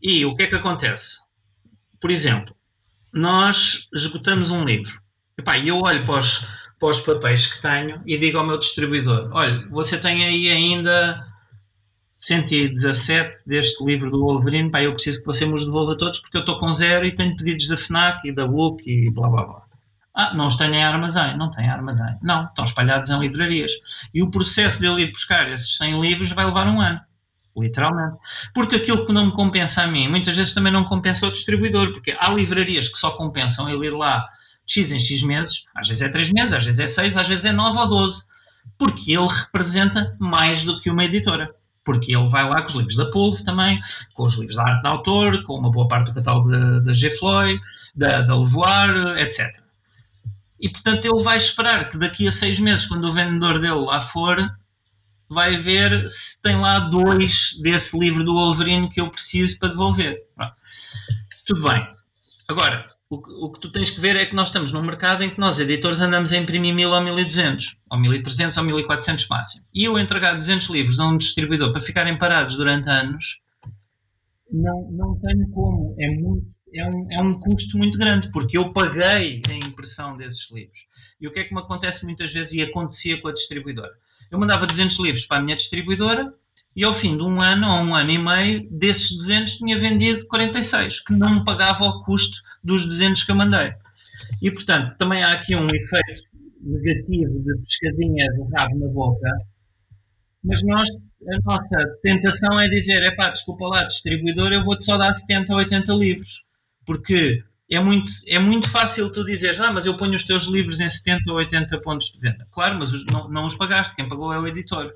E o que é que acontece? Por exemplo, nós esgotamos um livro. E eu olho para os, para os papéis que tenho e digo ao meu distribuidor: olha, você tem aí ainda 117 deste livro do Wolverine, pá, eu preciso que você me os devolva todos porque eu estou com zero e tenho pedidos da FNAC e da Book e blá blá blá. Ah, não os tenho em armazém. Não tem armazém. Não, estão espalhados em livrarias. E o processo de ele ir buscar esses 100 livros vai levar um ano. Literalmente. Porque aquilo que não me compensa a mim, muitas vezes também não compensa ao distribuidor. Porque há livrarias que só compensam ele ir lá de X em X meses. Às vezes é 3 meses, às vezes é 6, às vezes é 9 ou 12. Porque ele representa mais do que uma editora porque ele vai lá com os livros da Pulve também, com os livros da arte de autor, com uma boa parte do catálogo da, da G. Floyd, da, da Levoir, etc. E portanto ele vai esperar que daqui a seis meses, quando o vendedor dele lá for, vai ver se tem lá dois desse livro do Wolverine que eu preciso para devolver. Pronto. Tudo bem. Agora, o, o, que tu tens que ver é que nós estamos num mercado em que nós, editores, andamos a imprimir 1000 ou 1200, ou 1300 ou 1400 máximo. E eu entregar 200 livros a um distribuidor para ficarem parados durante anos, não, não tenho como. É, muito, é, um, é um custo muito grande, porque eu paguei a impressão desses livros. E o que é que me acontece muitas vezes e acontecia com a distribuidora? Eu mandava 200 livros para a minha distribuidora e ao fim de um ano ou um ano e meio, desses 200 tinha vendido 46, que não me pagava o custo dos 200 que eu mandei. E portanto, também há aqui um efeito negativo de pescadinha de rabo na boca, mas nós, a nossa tentação é dizer: é pá, desculpa lá, distribuidor, eu vou-te só dar 70 ou 80 livros, porque é muito, é muito fácil tu dizeres, ah, mas eu ponho os teus livros em 70 ou 80 pontos de venda. Claro, mas os, não, não os pagaste, quem pagou é o editor.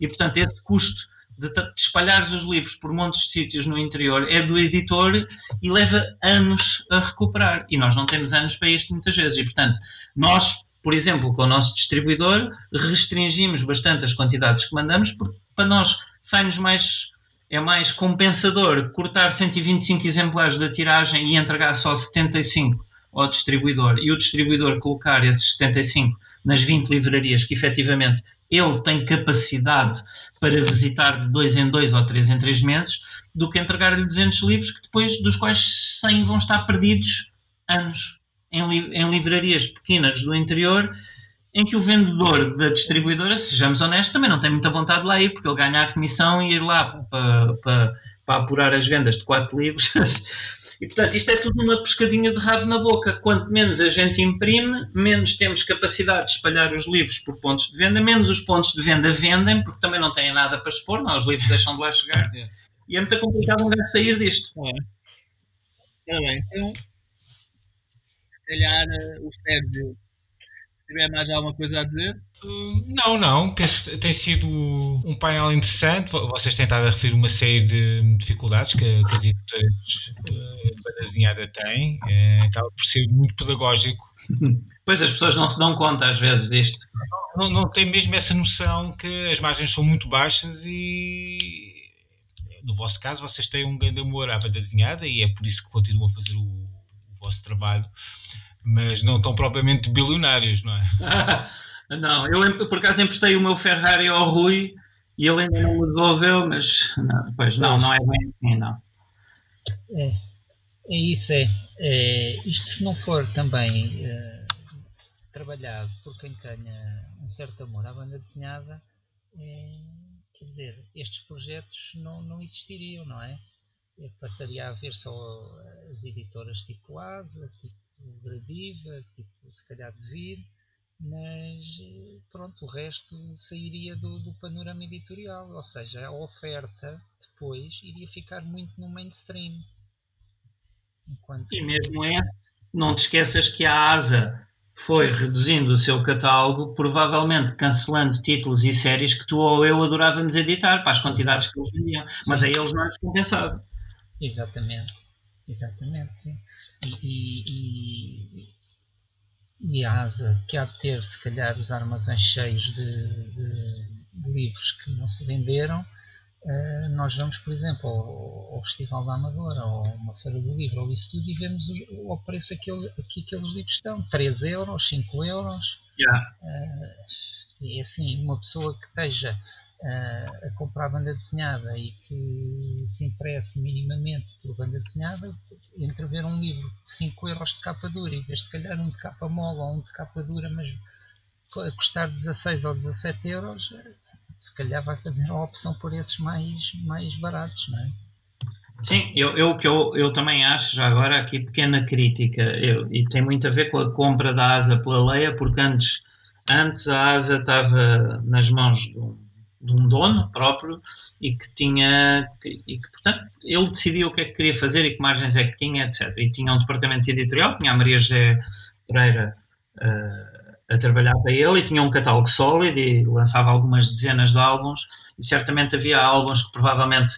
E portanto, esse custo de, de espalhares os livros por montes de sítios no interior é do editor e leva anos a recuperar. E nós não temos anos para isto muitas vezes. E, portanto, nós, por exemplo, com o nosso distribuidor, restringimos bastante as quantidades que mandamos, porque para nós saímos mais. É mais compensador cortar 125 exemplares da tiragem e entregar só 75 ao distribuidor e o distribuidor colocar esses 75 nas 20 livrarias que efetivamente ele tem capacidade para visitar de dois em dois ou três em três meses, do que entregar-lhe 200 livros que depois, dos quais 100 vão estar perdidos anos em, li em livrarias pequenas do interior, em que o vendedor da distribuidora, sejamos honestos, também não tem muita vontade de lá ir, porque ele ganha a comissão e ir lá para, para, para apurar as vendas de quatro livros E, portanto, isto é tudo uma pescadinha de rabo na boca. Quanto menos a gente imprime, menos temos capacidade de espalhar os livros por pontos de venda, menos os pontos de venda vendem, porque também não têm nada para expor, não, os livros deixam de lá chegar. É. E é muito complicado um gajo sair disto. É. Bem, então, se calhar eh, o Sérgio, se tiver mais alguma coisa a dizer. Não, não. Penso tem sido um painel interessante. Vocês têm estado a referir uma série de dificuldades que, que as editoras uh, de banda desenhada têm. É, acaba por ser muito pedagógico. Pois as pessoas não se dão conta às vezes disto. Não, não tem mesmo essa noção que as margens são muito baixas e no vosso caso vocês têm um grande amor à banda desenhada e é por isso que continuam a fazer o, o vosso trabalho, mas não estão propriamente bilionários, não é? Não, eu por acaso emprestei o meu Ferrari ao Rui e ele ainda não me devolveu, mas não, pois não, não é bem assim, não. É, é isso, é. é. Isto se não for também é, trabalhado por quem tenha um certo amor à banda desenhada, é, quer dizer, estes projetos não, não existiriam, não é? é? Passaria a haver só as editoras tipo Asa, tipo Gradiva, tipo se calhar Devir, mas pronto, o resto sairia do, do, panorama editorial, ou seja, a oferta depois iria ficar muito no mainstream. Enquanto e mesmo é, não te esqueças que a ASA foi reduzindo o seu catálogo, provavelmente cancelando títulos e séries que tu ou eu adorávamos editar para as quantidades Exato. que eles vendiam, mas aí eles não lhes compensava. Exatamente, exatamente, sim. E, e, e e a ASA, que há de ter, se calhar, os armazéns cheios de, de, de livros que não se venderam, uh, nós vamos, por exemplo, ao, ao, Festival da Amadora, ou uma feira do livro, ou isso tudo, e vemos o, o preço que aqui aqueles livros estão: 3 euros, 5 euros. Yeah. Uh, e assim, uma pessoa que esteja uh, a comprar banda desenhada e que se interesse minimamente por banda desenhada, entre ver um livro de 5 euros de capa dura e ver se calhar um de capa mole ou um de capa dura, mas a custar 16 ou 17 euros, se calhar vai fazer a opção por esses mais, mais baratos, não é? Sim, eu, eu que eu, eu também acho, já agora aqui pequena crítica, eu, e tem muito a ver com a compra da asa pela Leia, porque antes, antes a asa estava nas mãos de um de um dono próprio e que tinha e que portanto ele decidia o que é que queria fazer e que margens é que tinha etc e tinha um departamento editorial tinha a Maria José Pereira uh, a trabalhar para ele e tinha um catálogo sólido e lançava algumas dezenas de álbuns. E certamente havia álbuns que provavelmente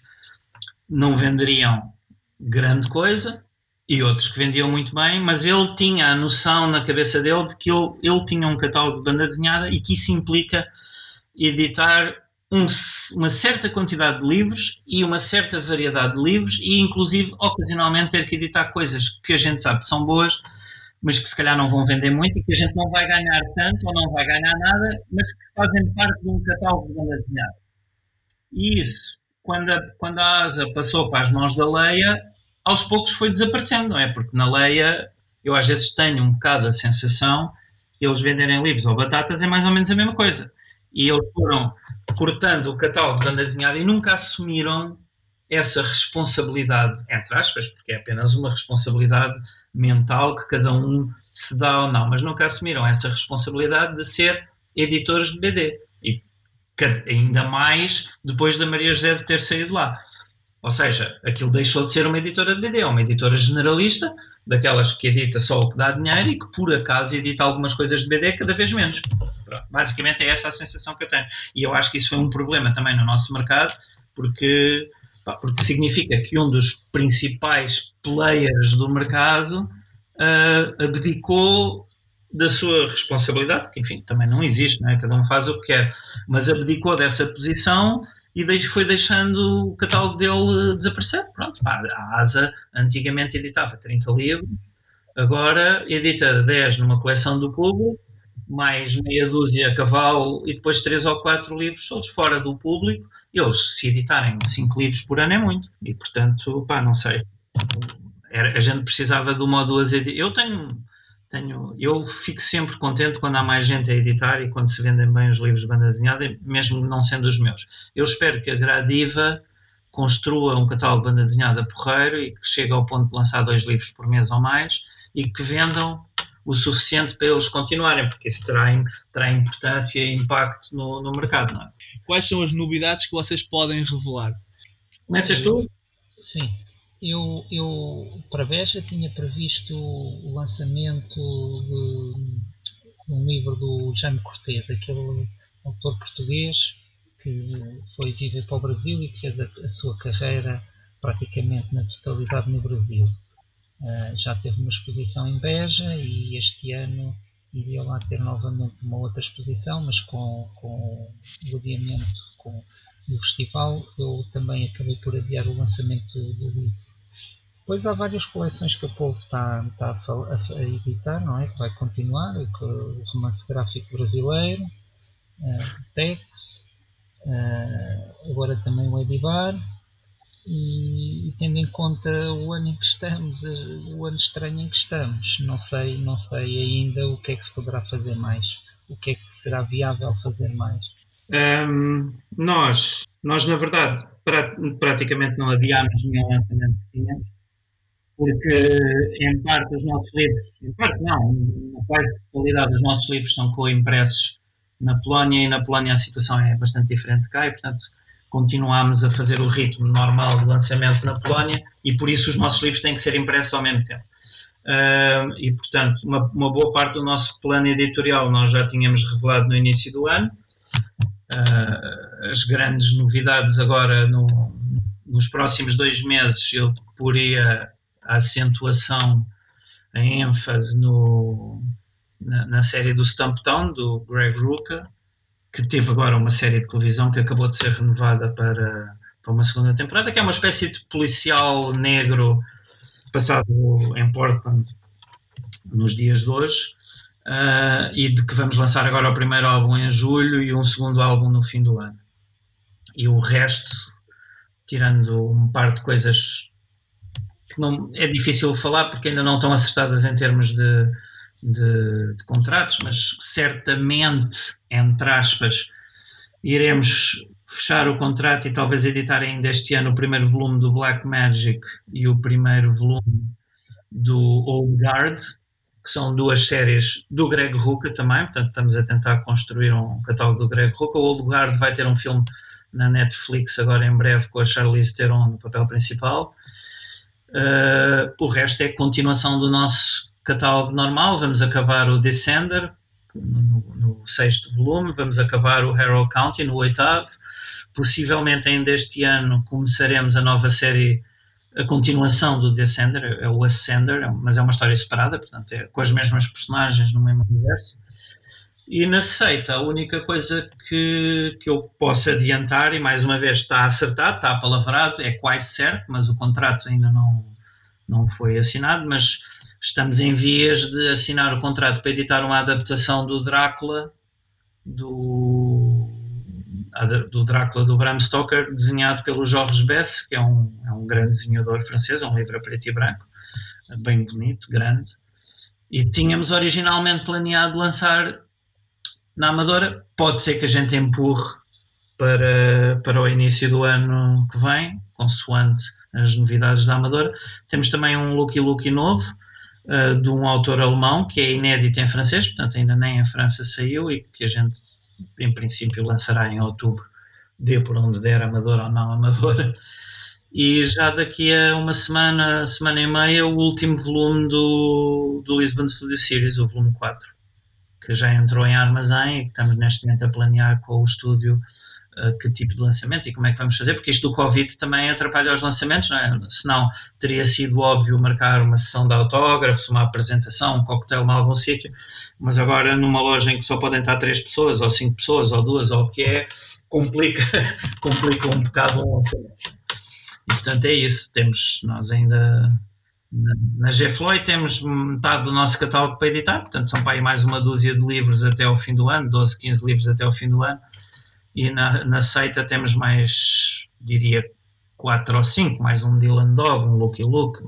não venderiam grande coisa e outros que vendiam muito bem, mas ele tinha a noção na cabeça dele de que ele, ele tinha um catálogo de banda desenhada e que isso implica editar um, uma certa quantidade de livros e uma certa variedade de livros e inclusive ocasionalmente ter que editar coisas que a gente sabe que são boas mas que se calhar não vão vender muito e que a gente não vai ganhar tanto ou não vai ganhar nada mas que fazem parte de um catálogo de banda desenhada e isso quando a, quando a ASA passou para as mãos da Leia aos poucos foi desaparecendo não é? porque na Leia eu às vezes tenho um bocado a sensação que eles venderem livros ou batatas é mais ou menos a mesma coisa e eles foram cortando o catálogo de banda desenhada e nunca assumiram essa responsabilidade, entre aspas, porque é apenas uma responsabilidade mental que cada um se dá ou não, mas nunca assumiram essa responsabilidade de ser editores de BD. E ainda mais depois da Maria José de ter saído lá. Ou seja, aquilo deixou de ser uma editora de BD, é uma editora generalista, daquelas que edita só o que dá dinheiro e que por acaso edita algumas coisas de BD cada vez menos. Pronto, basicamente é essa a sensação que eu tenho. E eu acho que isso foi um problema também no nosso mercado, porque, pá, porque significa que um dos principais players do mercado uh, abdicou da sua responsabilidade, que enfim, também não existe, não é? cada um faz o que quer, mas abdicou dessa posição e foi deixando o catálogo dele desaparecer. Pronto, pá, a ASA antigamente editava 30 livros, agora edita 10 numa coleção do público mais meia dúzia a cavalo e depois três ou quatro livros todos fora do público. Eles, se editarem cinco livros por ano, é muito. E, portanto, pá, não sei. Era, a gente precisava de uma ou duas. Eu tenho, tenho... Eu fico sempre contente quando há mais gente a editar e quando se vendem bem os livros de banda desenhada, mesmo não sendo os meus. Eu espero que a Gradiva construa um catálogo de banda desenhada porreiro e que chegue ao ponto de lançar dois livros por mês ou mais e que vendam o suficiente para eles continuarem, porque isso terá, terá importância e impacto no, no mercado. Não é? Quais são as novidades que vocês podem revelar? Começas tu? Sim. Eu, eu para Beja tinha previsto o lançamento de um livro do Jaime Cortez, aquele autor português que foi viver para o Brasil e que fez a, a sua carreira praticamente na totalidade no Brasil. Uh, já teve uma exposição em Beja e este ano iria lá ter novamente uma outra exposição, mas com, com o adiamento com, do festival, eu também acabei por adiar o lançamento do, do livro. Depois há várias coleções que o povo está, a, a, editar, não é? Que vai continuar, o romance gráfico brasileiro, uh, Tex, uh, agora também o Edibar, e, e, tendo em conta o ano em que estamos, o ano estranho em que estamos, não sei, não sei ainda o que é que se poderá fazer mais, o que é que será viável fazer mais. Um, nós, nós na verdade pra, praticamente não adiámos nenhum lançamento que tínhamos, porque em parte os nossos livros, em parte não, na quase totalidade dos nossos livros são co-impressos na Polónia e na Polónia a situação é bastante diferente de cá e portanto continuamos a fazer o ritmo normal de lançamento na Polónia e por isso os nossos livros têm que ser impressos ao mesmo tempo. Uh, e, portanto, uma, uma, boa parte do nosso plano editorial nós já tínhamos revelado no início do ano. Uh, as grandes novidades agora, no, nos próximos dois meses, eu poria a acentuação, a ênfase no, na, na série do Stumptown, do Greg Rucka, que teve agora uma série de televisão que acabou de ser renovada para, para uma segunda temporada, que é uma espécie de policial negro passado em Portland nos dias de hoje, uh, e de que vamos lançar agora o primeiro álbum em julho e um segundo álbum no fim do ano. E o resto, tirando um par de coisas não, é difícil falar porque ainda não estão acertadas em termos de de, de contratos, mas certamente, entre aspas, iremos fechar o contrato e talvez editar ainda este ano o primeiro volume do Black Magic e o primeiro volume do Old Guard, que são duas séries do Greg Rucka também, portanto estamos a tentar construir um catálogo do Greg Rucka. O Old Guard vai ter um filme na Netflix agora em breve com a Charlize Theron no papel principal. Uh, o resto é continuação do nosso catálogo normal, vamos acabar o Descender no, no, sexto volume, vamos acabar o Harold County no oitavo. Possivelmente ainda este ano começaremos a nova série, a continuação do Descender, é o Ascender, é mas é uma história separada, portanto é com as mesmas personagens no mesmo universo. E na seita, a única coisa que, que eu posso adiantar, e mais uma vez está acertado, está apalavrado, é quase certo, mas o contrato ainda não, não foi assinado, mas estamos em vias de assinar o contrato para editar uma adaptação do Drácula, do, do Drácula do Bram Stoker, desenhado pelo Georges Bess, que é um, é um grande desenhador francês, é um livro a preto e branco, bem bonito, grande. E tínhamos originalmente planeado lançar na Amadora. Pode ser que a gente empurre para, para o início do ano que vem, consoante as novidades da Amadora. Temos também um Lucky Lucky novo, uh, de um autor alemão que é inédito em francês, portanto ainda nem em França saiu e que a gente em princípio lançará em outubro, dê por onde der, amadora ou não amadora. E já daqui a uma semana, semana e meia, o último volume do, do Lisbon Studio Series, o volume 4, que já entrou em armazém e que estamos neste momento a planear com o estúdio uh, que tipo de lançamento e como é que vamos fazer, porque isto do Covid também atrapalha os lançamentos, não é? Senão teria sido óbvio marcar uma sessão de autógrafos, uma apresentação, um coquetel em algum sítio, mas agora numa loja em que só podem estar três pessoas, ou cinco pessoas, ou duas, ou o que é, complica, complica um bocado o lançamento. E portanto é isso, temos nós ainda na GFLOI temos metade do nosso catálogo para editar, portanto são para aí mais uma dúzia de livros até ao fim do ano, 12, 15 livros até ao fim do ano e na, na seita temos mais, diria, 4 ou 5, mais um Dylan Dog, um Lucky Luke,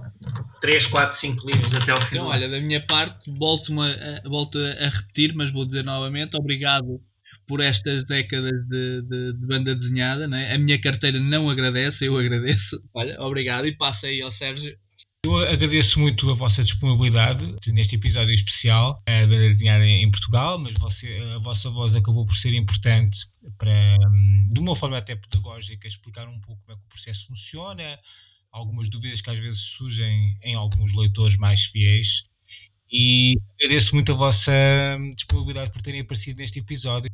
3, 4, 5 livros até ao fim. Então, olha, da minha parte, volto, a, volto a repetir, mas vou dizer novamente, obrigado por estas décadas de, de, de banda desenhada, né? a minha carteira não agradece, eu agradeço. Olha, obrigado e passa aí ao Sérgio eu agradeço muito a vossa disponibilidade neste episódio especial a banda desenhada em Portugal, mas você, a vossa voz acabou por ser importante para, de uma forma até pedagógica, explicar um pouco como é que o processo funciona, algumas dúvidas que às vezes surgem em alguns leitores mais fiéis. E agradeço muito a vossa disponibilidade por terem aparecido neste episódio.